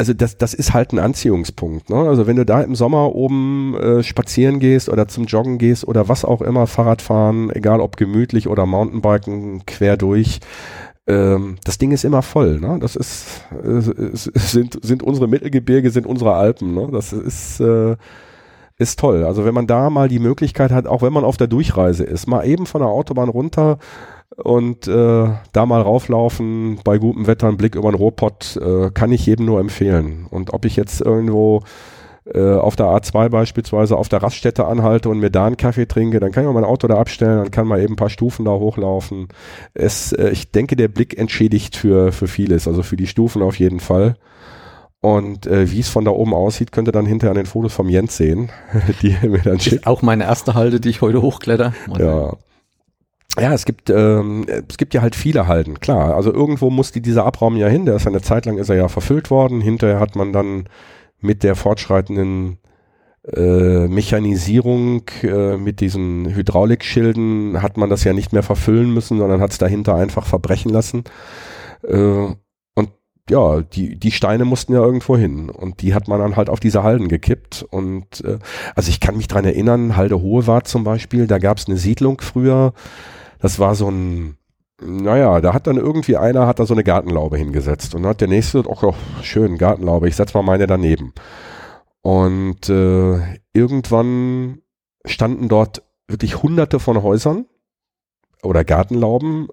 also das, das ist halt ein Anziehungspunkt. Ne? Also wenn du da im Sommer oben äh, spazieren gehst oder zum Joggen gehst oder was auch immer, Fahrrad fahren, egal ob gemütlich oder Mountainbiken quer durch, ähm, das Ding ist immer voll. Ne? Das ist, äh, sind, sind unsere Mittelgebirge, sind unsere Alpen. Ne? Das ist, äh, ist toll. Also wenn man da mal die Möglichkeit hat, auch wenn man auf der Durchreise ist, mal eben von der Autobahn runter und äh, da mal rauflaufen, bei gutem Wetter einen Blick über den Rohrpott, äh, kann ich jedem nur empfehlen. Und ob ich jetzt irgendwo äh, auf der A2 beispielsweise auf der Raststätte anhalte und mir da einen Kaffee trinke, dann kann ich auch mein Auto da abstellen, dann kann man eben ein paar Stufen da hochlaufen. Es, äh, ich denke, der Blick entschädigt für, für vieles, also für die Stufen auf jeden Fall. Und äh, wie es von da oben aussieht, könnt ihr dann hinterher an den Fotos vom Jens sehen, die er mir dann schickt. Auch meine erste Halde, die ich heute hochkletter. Ja. Ja, es gibt, ähm, es gibt ja halt viele Halden, klar. Also irgendwo musste dieser Abraum ja hin, der ist eine Zeit lang ist er ja verfüllt worden. Hinterher hat man dann mit der fortschreitenden äh, Mechanisierung äh, mit diesen Hydraulikschilden hat man das ja nicht mehr verfüllen müssen, sondern hat es dahinter einfach verbrechen lassen. Äh, und ja, die, die Steine mussten ja irgendwo hin und die hat man dann halt auf diese Halden gekippt. Und äh, also ich kann mich dran erinnern, Halde Hohe war zum Beispiel, da gab es eine Siedlung früher, das war so ein naja, da hat dann irgendwie einer hat da so eine Gartenlaube hingesetzt und dann hat der nächste, ach oh, schön, Gartenlaube, ich setz mal meine daneben. Und äh, irgendwann standen dort wirklich hunderte von Häusern oder Gartenlauben,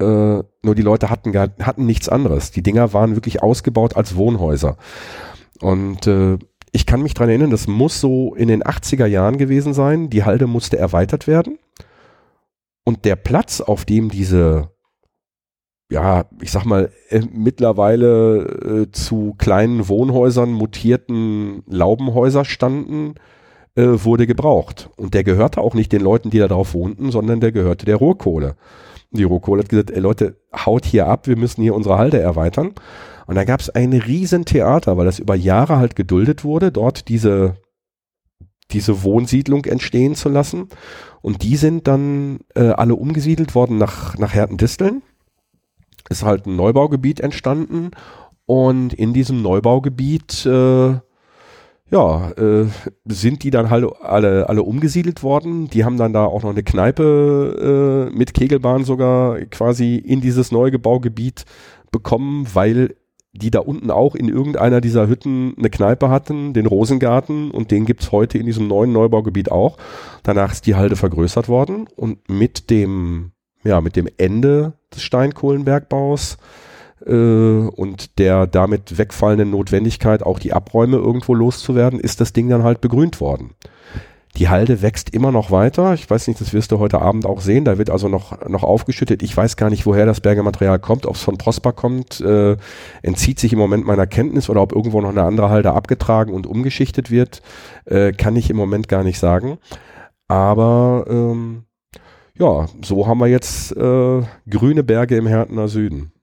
äh, nur die Leute hatten, hatten nichts anderes. Die Dinger waren wirklich ausgebaut als Wohnhäuser. Und äh, ich kann mich dran erinnern, das muss so in den 80er Jahren gewesen sein. Die Halde musste erweitert werden. Und der Platz, auf dem diese, ja, ich sag mal, äh, mittlerweile äh, zu kleinen Wohnhäusern mutierten Laubenhäuser standen, äh, wurde gebraucht. Und der gehörte auch nicht den Leuten, die da drauf wohnten, sondern der gehörte der Rohrkohle. Die Rohrkohle hat gesagt, ey Leute, haut hier ab, wir müssen hier unsere Halde erweitern. Und da gab es ein Riesentheater, weil das über Jahre halt geduldet wurde, dort diese diese Wohnsiedlung entstehen zu lassen. Und die sind dann äh, alle umgesiedelt worden nach, nach Hertendisteln. Ist halt ein Neubaugebiet entstanden. Und in diesem Neubaugebiet, äh, ja, äh, sind die dann halt alle, alle umgesiedelt worden. Die haben dann da auch noch eine Kneipe äh, mit Kegelbahn sogar quasi in dieses Neugebaugebiet bekommen, weil die da unten auch in irgendeiner dieser Hütten eine Kneipe hatten, den Rosengarten, und den gibt's heute in diesem neuen Neubaugebiet auch. Danach ist die Halde vergrößert worden und mit dem, ja, mit dem Ende des Steinkohlenbergbaus äh, und der damit wegfallenden Notwendigkeit, auch die Abräume irgendwo loszuwerden, ist das Ding dann halt begrünt worden. Die Halde wächst immer noch weiter. Ich weiß nicht, das wirst du heute Abend auch sehen. Da wird also noch, noch aufgeschüttet. Ich weiß gar nicht, woher das Bergematerial kommt, ob es von Prosper kommt. Äh, entzieht sich im Moment meiner Kenntnis oder ob irgendwo noch eine andere Halde abgetragen und umgeschichtet wird, äh, kann ich im Moment gar nicht sagen. Aber ähm, ja, so haben wir jetzt äh, grüne Berge im Härtener Süden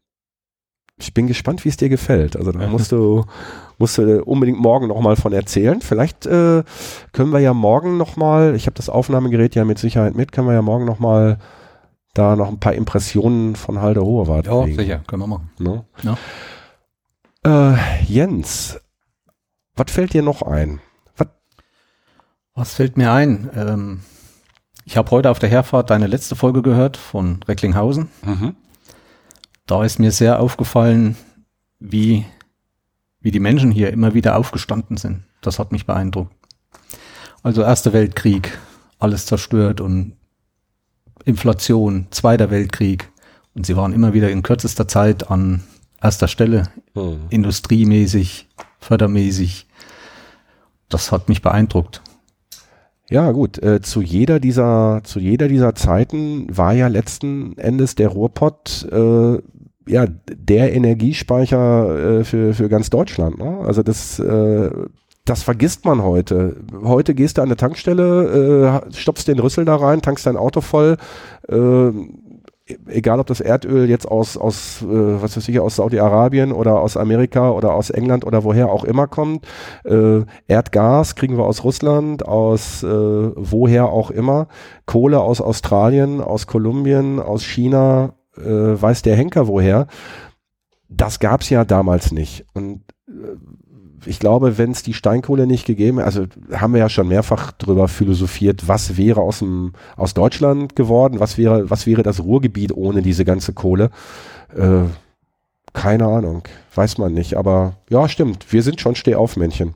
ich bin gespannt, wie es dir gefällt. Also da musst du, musst du unbedingt morgen nochmal von erzählen. Vielleicht äh, können wir ja morgen nochmal, ich habe das Aufnahmegerät ja mit Sicherheit mit, können wir ja morgen nochmal da noch ein paar Impressionen von Halde Hohewart Ja, kriegen. sicher, können wir machen. No? Ja. Äh, Jens, was fällt dir noch ein? Was, was fällt mir ein? Ähm, ich habe heute auf der Herfahrt deine letzte Folge gehört von Recklinghausen. Mhm da ist mir sehr aufgefallen, wie, wie die Menschen hier immer wieder aufgestanden sind. Das hat mich beeindruckt. Also Erster Weltkrieg, alles zerstört und Inflation, Zweiter Weltkrieg Und sie waren immer wieder in kürzester Zeit an erster Stelle, mhm. industriemäßig, fördermäßig. Das hat mich beeindruckt. Ja, gut, äh, zu jeder dieser, zu jeder dieser Zeiten war ja letzten Endes der Ruhrpott, äh, ja, der Energiespeicher äh, für, für ganz Deutschland. Ne? Also das, äh, das vergisst man heute. Heute gehst du an eine Tankstelle, äh, stopfst den Rüssel da rein, tankst dein Auto voll, äh, egal ob das Erdöl jetzt aus, aus äh, was weiß ich, aus Saudi-Arabien oder aus Amerika oder aus England oder woher auch immer kommt. Äh, Erdgas kriegen wir aus Russland, aus äh, woher auch immer. Kohle aus Australien, aus Kolumbien, aus China, äh, weiß der Henker woher. Das gab's ja damals nicht. Und äh, ich glaube, wenn es die Steinkohle nicht gegeben also haben wir ja schon mehrfach drüber philosophiert, was wäre aus dem aus Deutschland geworden, was wäre was wäre das Ruhrgebiet ohne diese ganze Kohle? Äh, keine Ahnung, weiß man nicht, aber ja, stimmt, wir sind schon Stehaufmännchen.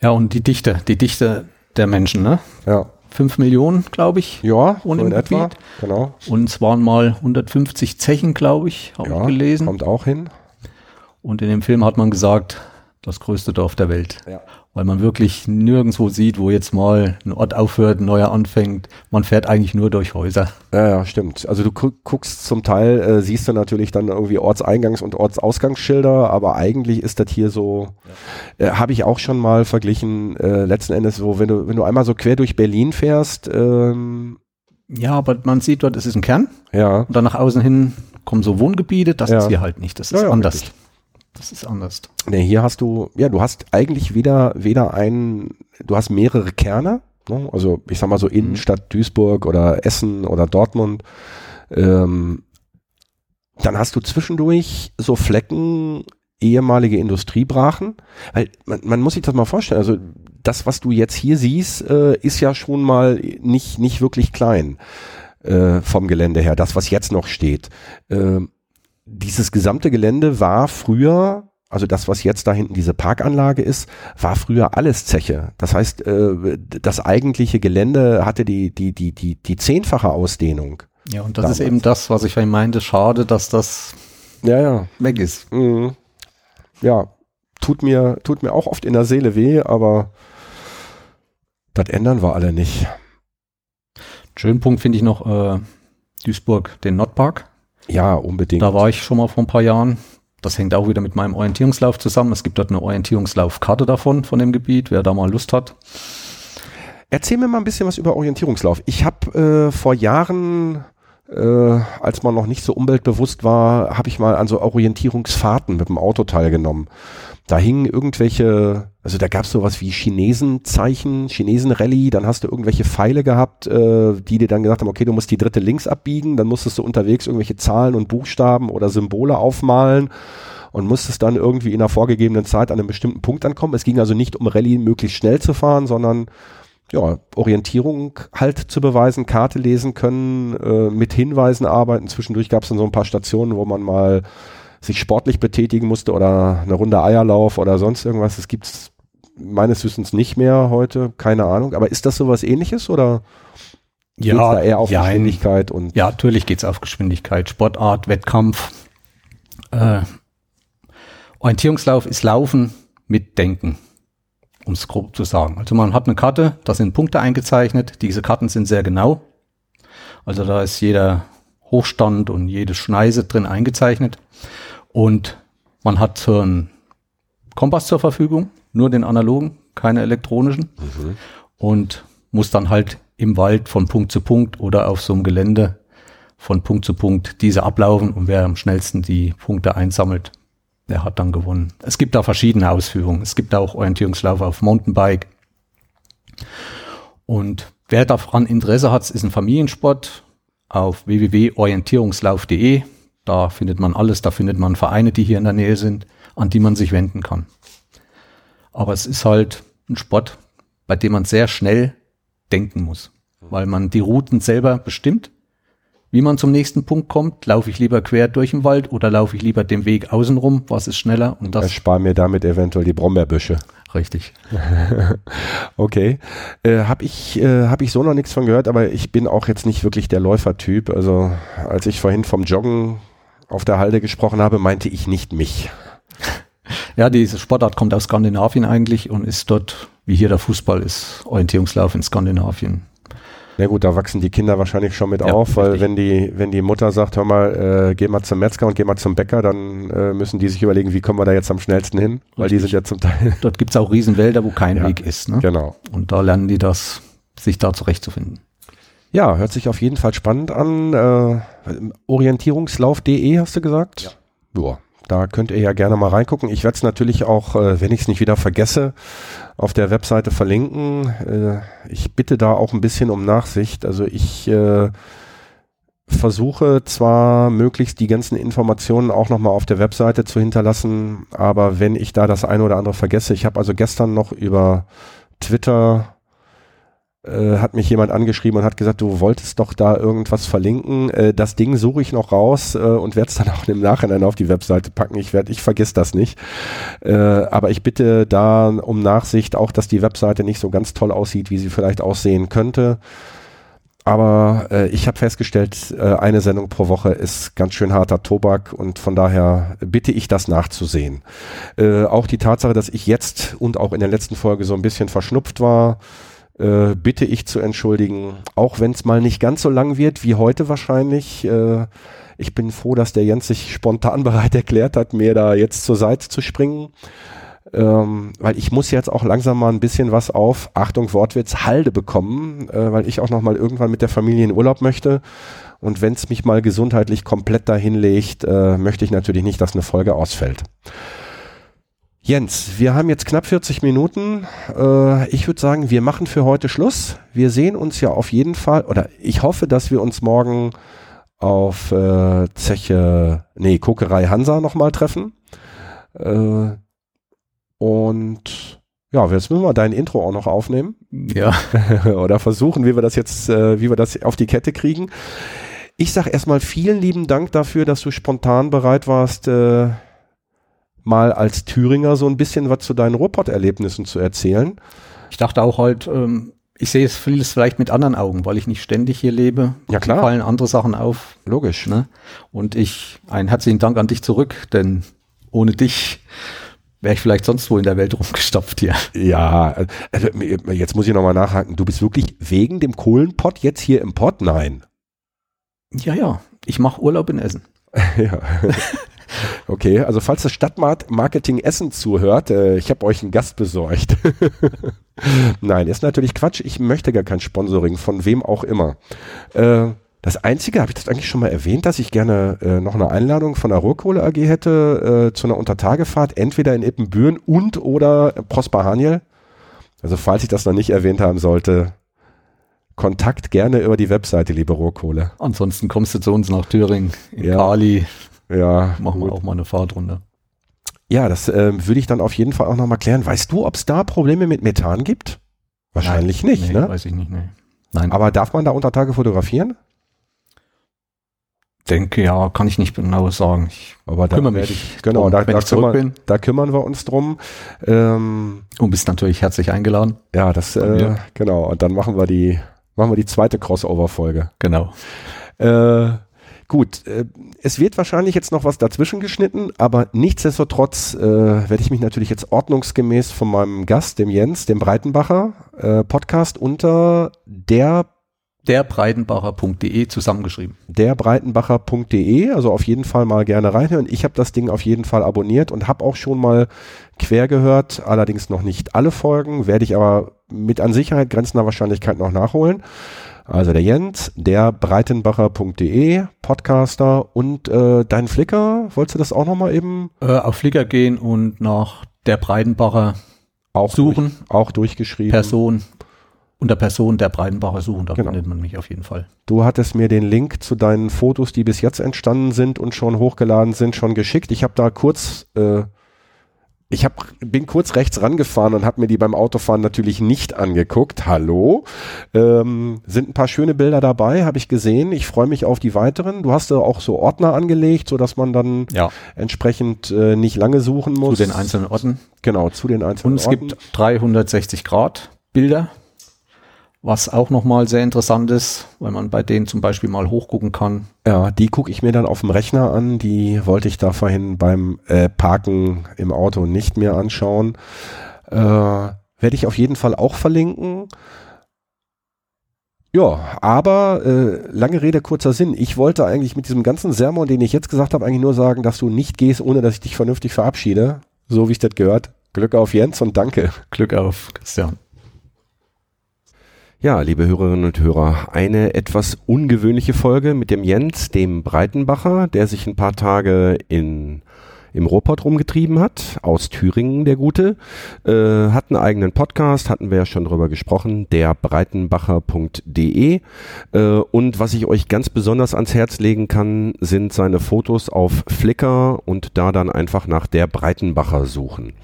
Ja, und die Dichte, die Dichte der Menschen, ne? Ja. Fünf Millionen, glaube ich. Ja, ohne in etwa. Genau. Und es waren mal 150 Zechen, glaube ich, habe ja, ich gelesen. Kommt auch hin. Und in dem Film hat man gesagt, das größte Dorf der Welt. Ja. Weil man wirklich nirgendwo sieht, wo jetzt mal ein Ort aufhört, ein neuer anfängt. Man fährt eigentlich nur durch Häuser. Ja, ja stimmt. Also du guckst zum Teil, äh, siehst du natürlich dann irgendwie Ortseingangs- und Ortsausgangsschilder, aber eigentlich ist das hier so, ja. äh, habe ich auch schon mal verglichen, äh, letzten Endes so, wenn du, wenn du einmal so quer durch Berlin fährst, ähm, ja, aber man sieht dort, es ist ein Kern. Ja. Und dann nach außen hin kommen so Wohngebiete. Das ja. ist hier halt nicht. Das ist anders. Richtig. Das ist anders. Nee, hier hast du, ja, du hast eigentlich weder, weder ein, du hast mehrere Kerne, ne? also ich sag mal so Innenstadt mhm. Duisburg oder Essen oder Dortmund. Ähm, dann hast du zwischendurch so Flecken, ehemalige Industriebrachen, weil man, man muss sich das mal vorstellen, also das, was du jetzt hier siehst, äh, ist ja schon mal nicht, nicht wirklich klein äh, vom Gelände her, das, was jetzt noch steht. Äh, dieses gesamte Gelände war früher, also das, was jetzt da hinten diese Parkanlage ist, war früher alles Zeche. Das heißt, äh, das eigentliche Gelände hatte die, die, die, die, die zehnfache Ausdehnung. Ja, und das damals. ist eben das, was ich meinte. Schade, dass das ja, ja. weg ist. Mhm. Ja, tut mir, tut mir auch oft in der Seele weh, aber das ändern wir alle nicht. Schönen Punkt finde ich noch äh, Duisburg, den Nordpark. Ja, unbedingt. Da war ich schon mal vor ein paar Jahren. Das hängt auch wieder mit meinem Orientierungslauf zusammen. Es gibt dort eine Orientierungslaufkarte davon, von dem Gebiet, wer da mal Lust hat. Erzähl mir mal ein bisschen was über Orientierungslauf. Ich habe äh, vor Jahren, äh, als man noch nicht so umweltbewusst war, habe ich mal an so Orientierungsfahrten mit dem Auto teilgenommen. Da hingen irgendwelche, also da gab es sowas wie Chinesenzeichen, Chinesenrallye, dann hast du irgendwelche Pfeile gehabt, äh, die dir dann gesagt haben, okay, du musst die dritte links abbiegen, dann musstest du unterwegs irgendwelche Zahlen und Buchstaben oder Symbole aufmalen und musstest dann irgendwie in einer vorgegebenen Zeit an einem bestimmten Punkt ankommen. Es ging also nicht um Rallye möglichst schnell zu fahren, sondern ja, Orientierung halt zu beweisen, Karte lesen können, äh, mit Hinweisen arbeiten. Zwischendurch gab es dann so ein paar Stationen, wo man mal sich sportlich betätigen musste oder eine Runde Eierlauf oder sonst irgendwas. Das gibt es meines Wissens nicht mehr heute, keine Ahnung. Aber ist das sowas ähnliches oder ja, geht's da eher auf ja, Geschwindigkeit und. Ja, natürlich geht es auf Geschwindigkeit, Sportart, Wettkampf. Äh, Orientierungslauf ist Laufen mit Denken, um es grob zu sagen. Also man hat eine Karte, da sind Punkte eingezeichnet. Diese Karten sind sehr genau. Also da ist jeder Hochstand und jede Schneise drin eingezeichnet. Und man hat so einen Kompass zur Verfügung, nur den analogen, keine elektronischen. Mhm. Und muss dann halt im Wald von Punkt zu Punkt oder auf so einem Gelände von Punkt zu Punkt diese ablaufen und wer am schnellsten die Punkte einsammelt, der hat dann gewonnen. Es gibt da verschiedene Ausführungen. Es gibt auch Orientierungslauf auf Mountainbike. Und wer daran Interesse hat, ist ein Familiensport auf www.orientierungslauf.de da findet man alles, da findet man Vereine, die hier in der Nähe sind, an die man sich wenden kann. Aber es ist halt ein Sport, bei dem man sehr schnell denken muss, weil man die Routen selber bestimmt. Wie man zum nächsten Punkt kommt. Laufe ich lieber quer durch den Wald oder laufe ich lieber den Weg außenrum? Was ist schneller? Und das spare mir damit eventuell die Brombeerbüsche. Richtig. okay. Äh, habe ich, äh, hab ich so noch nichts von gehört, aber ich bin auch jetzt nicht wirklich der Läufertyp. Also als ich vorhin vom Joggen auf der Halde gesprochen habe, meinte ich nicht mich. Ja, diese Sportart kommt aus Skandinavien eigentlich und ist dort, wie hier der Fußball ist, Orientierungslauf in Skandinavien. Na gut, da wachsen die Kinder wahrscheinlich schon mit ja, auf, weil wenn die, wenn die Mutter sagt, hör mal, äh, geh mal zum Metzger und geh mal zum Bäcker, dann äh, müssen die sich überlegen, wie kommen wir da jetzt am schnellsten hin, richtig. weil die sind ja zum Teil. Dort gibt's auch Riesenwälder, wo kein ja, Weg ist. Ne? Genau. Und da lernen die das, sich da zurechtzufinden. Ja, hört sich auf jeden Fall spannend an. Äh, Orientierungslauf.de hast du gesagt? Ja. Boah, da könnt ihr ja gerne mal reingucken. Ich werde es natürlich auch, äh, wenn ich es nicht wieder vergesse, auf der Webseite verlinken. Äh, ich bitte da auch ein bisschen um Nachsicht. Also ich äh, versuche zwar möglichst die ganzen Informationen auch nochmal auf der Webseite zu hinterlassen, aber wenn ich da das eine oder andere vergesse, ich habe also gestern noch über Twitter äh, hat mich jemand angeschrieben und hat gesagt, du wolltest doch da irgendwas verlinken. Äh, das Ding suche ich noch raus äh, und werde es dann auch im Nachhinein auf die Webseite packen. Ich werde, ich vergiss das nicht. Äh, aber ich bitte da um Nachsicht, auch dass die Webseite nicht so ganz toll aussieht, wie sie vielleicht aussehen könnte. Aber äh, ich habe festgestellt, äh, eine Sendung pro Woche ist ganz schön harter Tobak und von daher bitte ich das nachzusehen. Äh, auch die Tatsache, dass ich jetzt und auch in der letzten Folge so ein bisschen verschnupft war, äh, bitte ich zu entschuldigen, auch wenn es mal nicht ganz so lang wird wie heute wahrscheinlich. Äh, ich bin froh, dass der Jens sich spontan bereit erklärt hat, mir da jetzt zur Seite zu springen. Ähm, weil ich muss jetzt auch langsam mal ein bisschen was auf, Achtung, Wortwitz, Halde bekommen, äh, weil ich auch noch mal irgendwann mit der Familie in Urlaub möchte. Und wenn es mich mal gesundheitlich komplett dahin legt, äh, möchte ich natürlich nicht, dass eine Folge ausfällt. Jens, wir haben jetzt knapp 40 Minuten. Äh, ich würde sagen, wir machen für heute Schluss. Wir sehen uns ja auf jeden Fall, oder ich hoffe, dass wir uns morgen auf äh, Zeche, nee, Kokerei Hansa nochmal treffen. Äh, und ja, jetzt müssen wir dein Intro auch noch aufnehmen. Ja. oder versuchen, wie wir das jetzt, wie wir das auf die Kette kriegen. Ich sag erstmal vielen lieben Dank dafür, dass du spontan bereit warst, mal als Thüringer so ein bisschen was zu deinen Ruhrpott-Erlebnissen zu erzählen. Ich dachte auch halt, ähm, ich sehe es vieles vielleicht mit anderen Augen, weil ich nicht ständig hier lebe. Ja klar. Mir fallen andere Sachen auf. Logisch. Ne? Und ich, einen herzlichen Dank an dich zurück, denn ohne dich wäre ich vielleicht sonst wo in der Welt rumgestopft hier. Ja, also jetzt muss ich nochmal nachhaken. Du bist wirklich wegen dem Kohlenpott jetzt hier im Pott? Nein. Ja, ja. Ich mache Urlaub in Essen. ja. Okay, also falls das Stadtmarketing Essen zuhört, äh, ich habe euch einen Gast besorgt. Nein, ist natürlich Quatsch. Ich möchte gar kein Sponsoring, von wem auch immer. Äh, das Einzige, habe ich das eigentlich schon mal erwähnt, dass ich gerne äh, noch eine Einladung von der Ruhrkohle AG hätte äh, zu einer Untertagefahrt, entweder in Ippenbüren und oder Prosper Haniel. Also falls ich das noch nicht erwähnt haben sollte, Kontakt gerne über die Webseite, liebe Rohkohle. Ansonsten kommst du zu uns nach Thüringen, in ja. Kali. Ja. Machen gut. wir auch mal eine Fahrtrunde. Ja, das äh, würde ich dann auf jeden Fall auch nochmal klären. Weißt du, ob es da Probleme mit Methan gibt? Wahrscheinlich Nein, nicht, nee, ne? Weiß ich nicht, nee. Nein. Aber darf man da unter Tage fotografieren? Denke ja, kann ich nicht genau sagen. Ich Aber da kümmere mich. Ich, genau, drum, da, da, kümmern, da, kümmern, wir uns drum. Ähm, Und bist natürlich herzlich eingeladen. Ja, das äh, genau. Und dann machen wir die machen wir die zweite Crossover-Folge. Genau. Äh, Gut, äh, es wird wahrscheinlich jetzt noch was dazwischen geschnitten, aber nichtsdestotrotz äh, werde ich mich natürlich jetzt ordnungsgemäß von meinem Gast, dem Jens, dem Breitenbacher äh, Podcast unter der derbreitenbacher.de zusammengeschrieben. Derbreitenbacher.de, also auf jeden Fall mal gerne reinhören. Ich habe das Ding auf jeden Fall abonniert und habe auch schon mal quer gehört, allerdings noch nicht alle Folgen, werde ich aber mit an Sicherheit grenzender Wahrscheinlichkeit noch nachholen. Also der Jens, der breitenbacher.de, Podcaster und äh, dein Flickr, wolltest du das auch nochmal eben? Äh, auf Flickr gehen und nach der Breitenbacher auch suchen. Durch, auch durchgeschrieben. Person. Unter Person der Breitenbacher suchen, da genau. findet man mich auf jeden Fall. Du hattest mir den Link zu deinen Fotos, die bis jetzt entstanden sind und schon hochgeladen sind, schon geschickt. Ich habe da kurz äh, ich hab, bin kurz rechts rangefahren und habe mir die beim Autofahren natürlich nicht angeguckt. Hallo. Ähm, sind ein paar schöne Bilder dabei, habe ich gesehen. Ich freue mich auf die weiteren. Du hast da auch so Ordner angelegt, so dass man dann ja. entsprechend äh, nicht lange suchen muss. Zu den einzelnen Orten. Genau, zu den einzelnen Orten. Und es Orten. gibt 360 Grad Bilder was auch nochmal sehr interessant ist, weil man bei denen zum Beispiel mal hochgucken kann. Ja, die gucke ich mir dann auf dem Rechner an. Die wollte ich da vorhin beim äh, Parken im Auto nicht mehr anschauen. Äh, Werde ich auf jeden Fall auch verlinken. Ja, aber äh, lange Rede, kurzer Sinn. Ich wollte eigentlich mit diesem ganzen Sermon, den ich jetzt gesagt habe, eigentlich nur sagen, dass du nicht gehst, ohne dass ich dich vernünftig verabschiede. So wie es das gehört. Glück auf Jens und danke. Glück auf Christian. Ja, liebe Hörerinnen und Hörer, eine etwas ungewöhnliche Folge mit dem Jens, dem Breitenbacher, der sich ein paar Tage in im Ruhrpott rumgetrieben hat, aus Thüringen, der Gute, äh, hat einen eigenen Podcast, hatten wir ja schon drüber gesprochen, der breitenbacher.de äh, und was ich euch ganz besonders ans Herz legen kann, sind seine Fotos auf Flickr und da dann einfach nach der Breitenbacher suchen.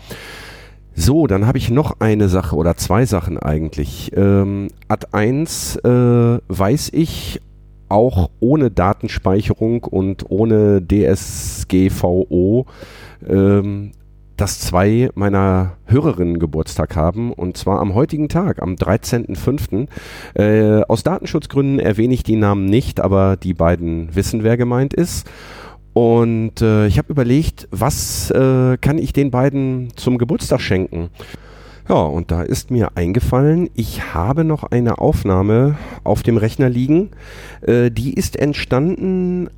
So, dann habe ich noch eine Sache oder zwei Sachen eigentlich. Ähm, Ad 1 äh, weiß ich auch ohne Datenspeicherung und ohne DSGVO, ähm, dass zwei meiner Hörerinnen Geburtstag haben und zwar am heutigen Tag, am 13.05. Äh, aus Datenschutzgründen erwähne ich die Namen nicht, aber die beiden wissen, wer gemeint ist. Und äh, ich habe überlegt, was äh, kann ich den beiden zum Geburtstag schenken? Ja, und da ist mir eingefallen, ich habe noch eine Aufnahme auf dem Rechner liegen. Äh, die ist entstanden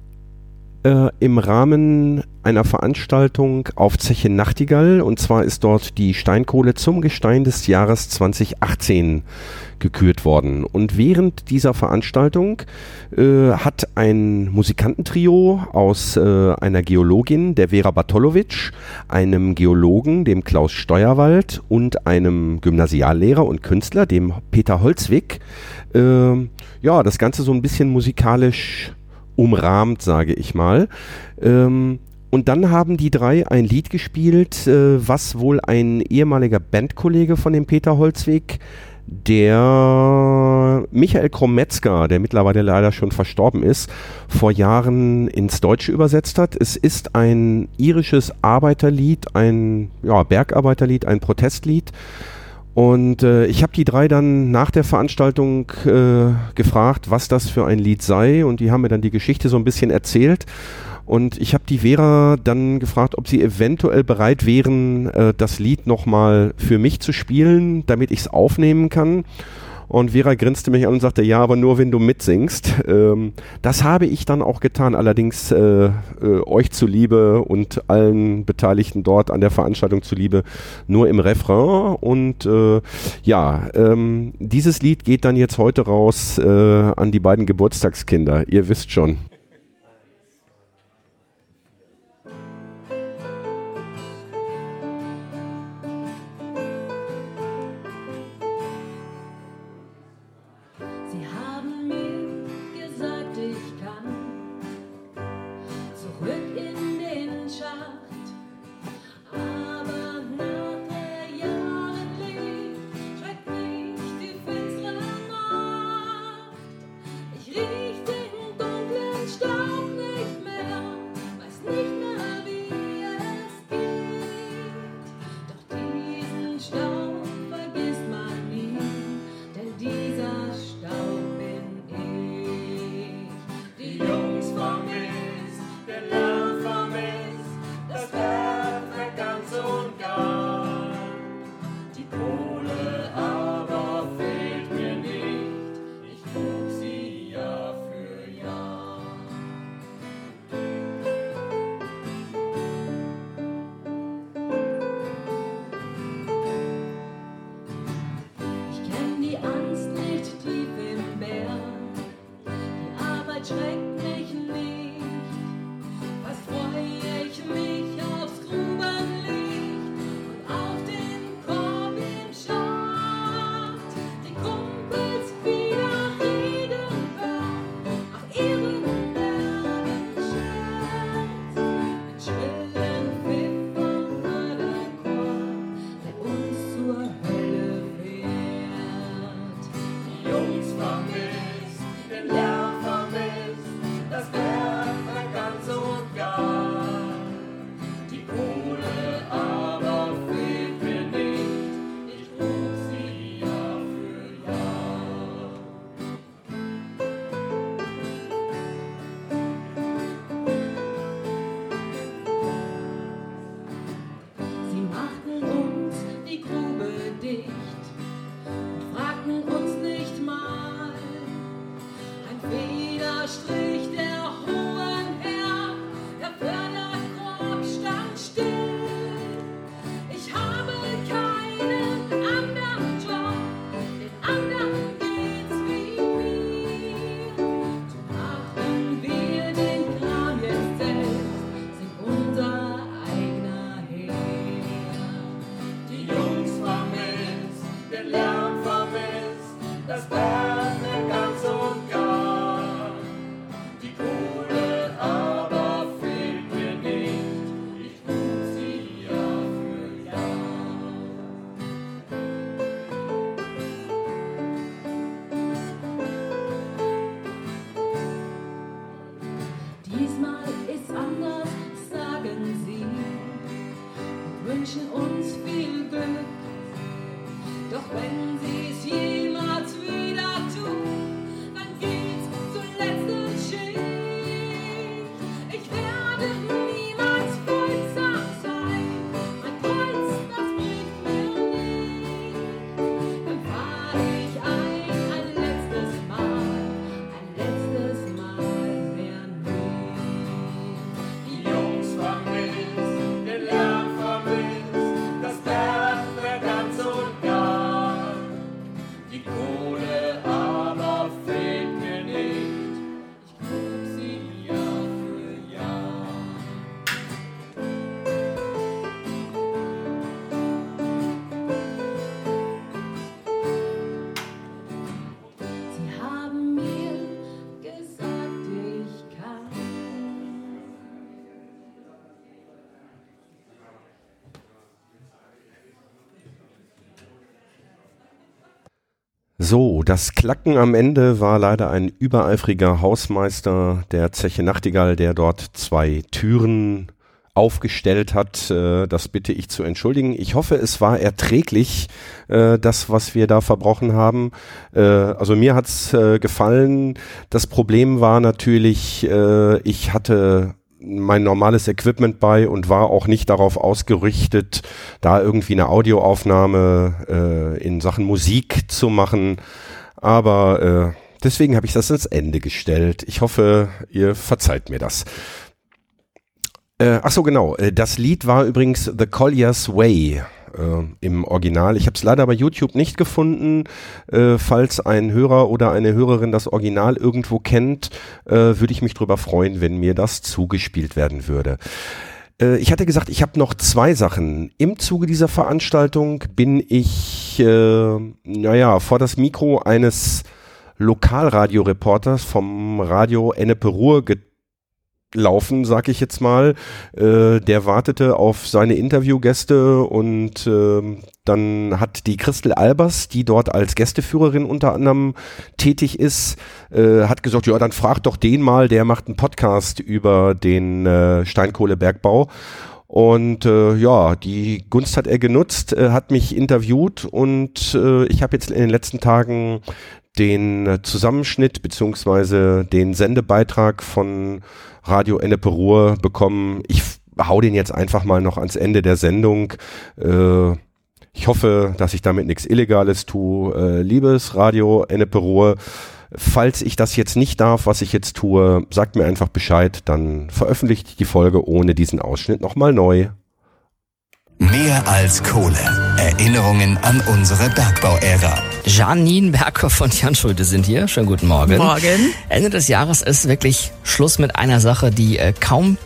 äh, im Rahmen einer Veranstaltung auf Zeche Nachtigall. Und zwar ist dort die Steinkohle zum Gestein des Jahres 2018 gekürt worden. Und während dieser Veranstaltung äh, hat ein Musikantentrio aus äh, einer Geologin, der Vera Bartolowitsch, einem Geologen, dem Klaus Steuerwald und einem Gymnasiallehrer und Künstler, dem Peter Holzwig, äh, ja, das Ganze so ein bisschen musikalisch umrahmt, sage ich mal. Ähm, und dann haben die drei ein Lied gespielt, äh, was wohl ein ehemaliger Bandkollege von dem Peter Holzweg, der Michael Krometzka, der mittlerweile leider schon verstorben ist, vor Jahren ins Deutsche übersetzt hat. Es ist ein irisches Arbeiterlied, ein ja, Bergarbeiterlied, ein Protestlied. Und äh, ich habe die drei dann nach der Veranstaltung äh, gefragt, was das für ein Lied sei. Und die haben mir dann die Geschichte so ein bisschen erzählt. Und ich habe die Vera dann gefragt, ob sie eventuell bereit wären, äh, das Lied nochmal für mich zu spielen, damit ich es aufnehmen kann. Und Vera grinste mich an und sagte, ja, aber nur wenn du mitsingst. Ähm, das habe ich dann auch getan, allerdings äh, äh, euch zuliebe und allen Beteiligten dort an der Veranstaltung zuliebe, nur im Refrain. Und äh, ja, ähm, dieses Lied geht dann jetzt heute raus äh, an die beiden Geburtstagskinder. Ihr wisst schon. So, das Klacken am Ende war leider ein übereifriger Hausmeister der Zeche Nachtigall, der dort zwei Türen aufgestellt hat. Äh, das bitte ich zu entschuldigen. Ich hoffe, es war erträglich, äh, das, was wir da verbrochen haben. Äh, also mir hat's gefallen. Das Problem war natürlich, ich hatte mein normales Equipment bei und war auch nicht darauf ausgerichtet, da irgendwie eine Audioaufnahme in Sachen Musik zu machen. Aber deswegen habe ich das ins Ende gestellt. Ich hoffe, ihr verzeiht mir das. Äh, ach so, genau. Äh, das Lied war übrigens The Collier's Way äh, im Original. Ich habe es leider bei YouTube nicht gefunden. Äh, falls ein Hörer oder eine Hörerin das Original irgendwo kennt, äh, würde ich mich darüber freuen, wenn mir das zugespielt werden würde. Äh, ich hatte gesagt, ich habe noch zwei Sachen. Im Zuge dieser Veranstaltung bin ich, äh, naja, vor das Mikro eines Lokalradioreporters vom Radio Ennepe Ruhr laufen, sag ich jetzt mal. Äh, der wartete auf seine Interviewgäste und äh, dann hat die Christel Albers, die dort als Gästeführerin unter anderem tätig ist, äh, hat gesagt, ja, dann frag doch den mal, der macht einen Podcast über den äh, Steinkohlebergbau. Und äh, ja, die Gunst hat er genutzt, äh, hat mich interviewt und äh, ich habe jetzt in den letzten Tagen den äh, Zusammenschnitt beziehungsweise den Sendebeitrag von Radio Ennepe Ruhr bekommen. Ich hau den jetzt einfach mal noch ans Ende der Sendung. Äh, ich hoffe, dass ich damit nichts Illegales tue. Äh, liebes Radio Ennepe Ruhr, falls ich das jetzt nicht darf, was ich jetzt tue, sagt mir einfach Bescheid, dann veröffentliche ich die Folge ohne diesen Ausschnitt nochmal neu. Mehr als Kohle. Erinnerungen an unsere Bergbauära. Janine Berghoff und Jan Schulte sind hier. Schönen guten Morgen. Morgen. Ende des Jahres ist wirklich Schluss mit einer Sache, die äh, kaum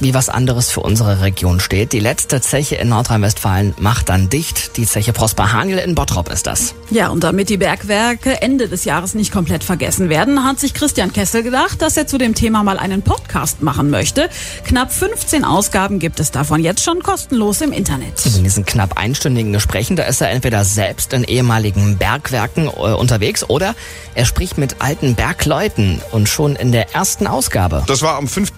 wie was anderes für unsere Region steht. Die letzte Zeche in Nordrhein-Westfalen macht dann dicht. Die Zeche Prosper Haniel in Bottrop ist das. Ja, und damit die Bergwerke Ende des Jahres nicht komplett vergessen werden, hat sich Christian Kessel gedacht, dass er zu dem Thema mal einen Podcast machen möchte. Knapp 15 Ausgaben gibt es davon jetzt schon kostenlos im Internet. In diesen knapp einstündigen Gesprächen, da ist er entweder selbst in ehemaligen Bergwerken äh, unterwegs oder er spricht mit alten Bergleuten und schon in der ersten Ausgabe. Das war am 5.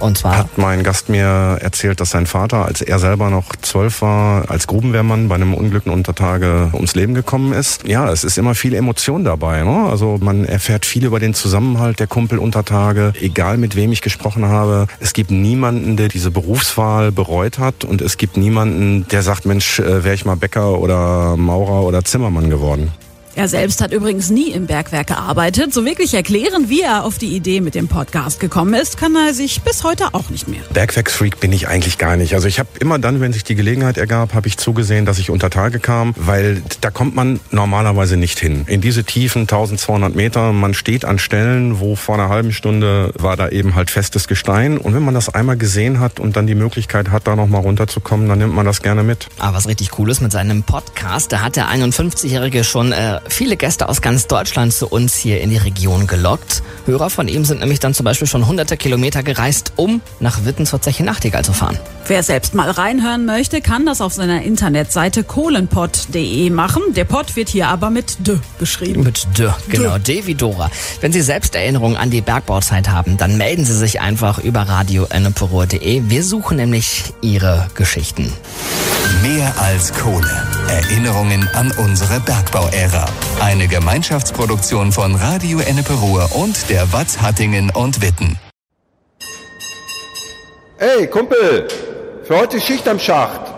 Und zwar hat mein Gast mir erzählt, dass sein Vater, als er selber noch zwölf war, als Grubenwehrmann bei einem Unglück unter Tage ums Leben gekommen ist. Ja, es ist immer viel Emotion dabei. Ne? Also man erfährt viel über den Zusammenhalt der Kumpel unter Tage, egal mit wem ich gesprochen habe. Es gibt niemanden, der diese Berufswahl bereut hat und es gibt niemanden, der sagt, Mensch, äh, wäre ich mal Bäcker oder Maurer oder Zimmermann geworden. Er selbst hat übrigens nie im Bergwerk gearbeitet. So wirklich erklären, wie er auf die Idee mit dem Podcast gekommen ist, kann er sich bis heute auch nicht mehr. Bergwerksfreak bin ich eigentlich gar nicht. Also ich habe immer dann, wenn sich die Gelegenheit ergab, habe ich zugesehen, dass ich unter Tage kam, weil da kommt man normalerweise nicht hin. In diese tiefen 1200 Meter, man steht an Stellen, wo vor einer halben Stunde war da eben halt festes Gestein. Und wenn man das einmal gesehen hat und dann die Möglichkeit hat, da nochmal runterzukommen, dann nimmt man das gerne mit. Aber was richtig cool ist mit seinem Podcast, da hat der 51-Jährige schon äh, viele Gäste aus ganz Deutschland zu uns hier in die Region gelockt. Hörer von ihm sind nämlich dann zum Beispiel schon hunderte Kilometer gereist, um nach Witten zur Zeche Nachtigall zu fahren. Wer selbst mal reinhören möchte, kann das auf seiner Internetseite kohlenpott.de machen. Der Pott wird hier aber mit D geschrieben. Mit D, genau, D, D wie Dora. Wenn Sie selbst Erinnerungen an die Bergbauzeit haben, dann melden Sie sich einfach über radio.enneperur.de. Wir suchen nämlich Ihre Geschichten. Mehr als Kohle. Erinnerungen an unsere Bergbauära. Eine Gemeinschaftsproduktion von Radio Ennepe-Ruhr und der Watz Hattingen und Witten. Ey, Kumpel, für heute Schicht am Schacht.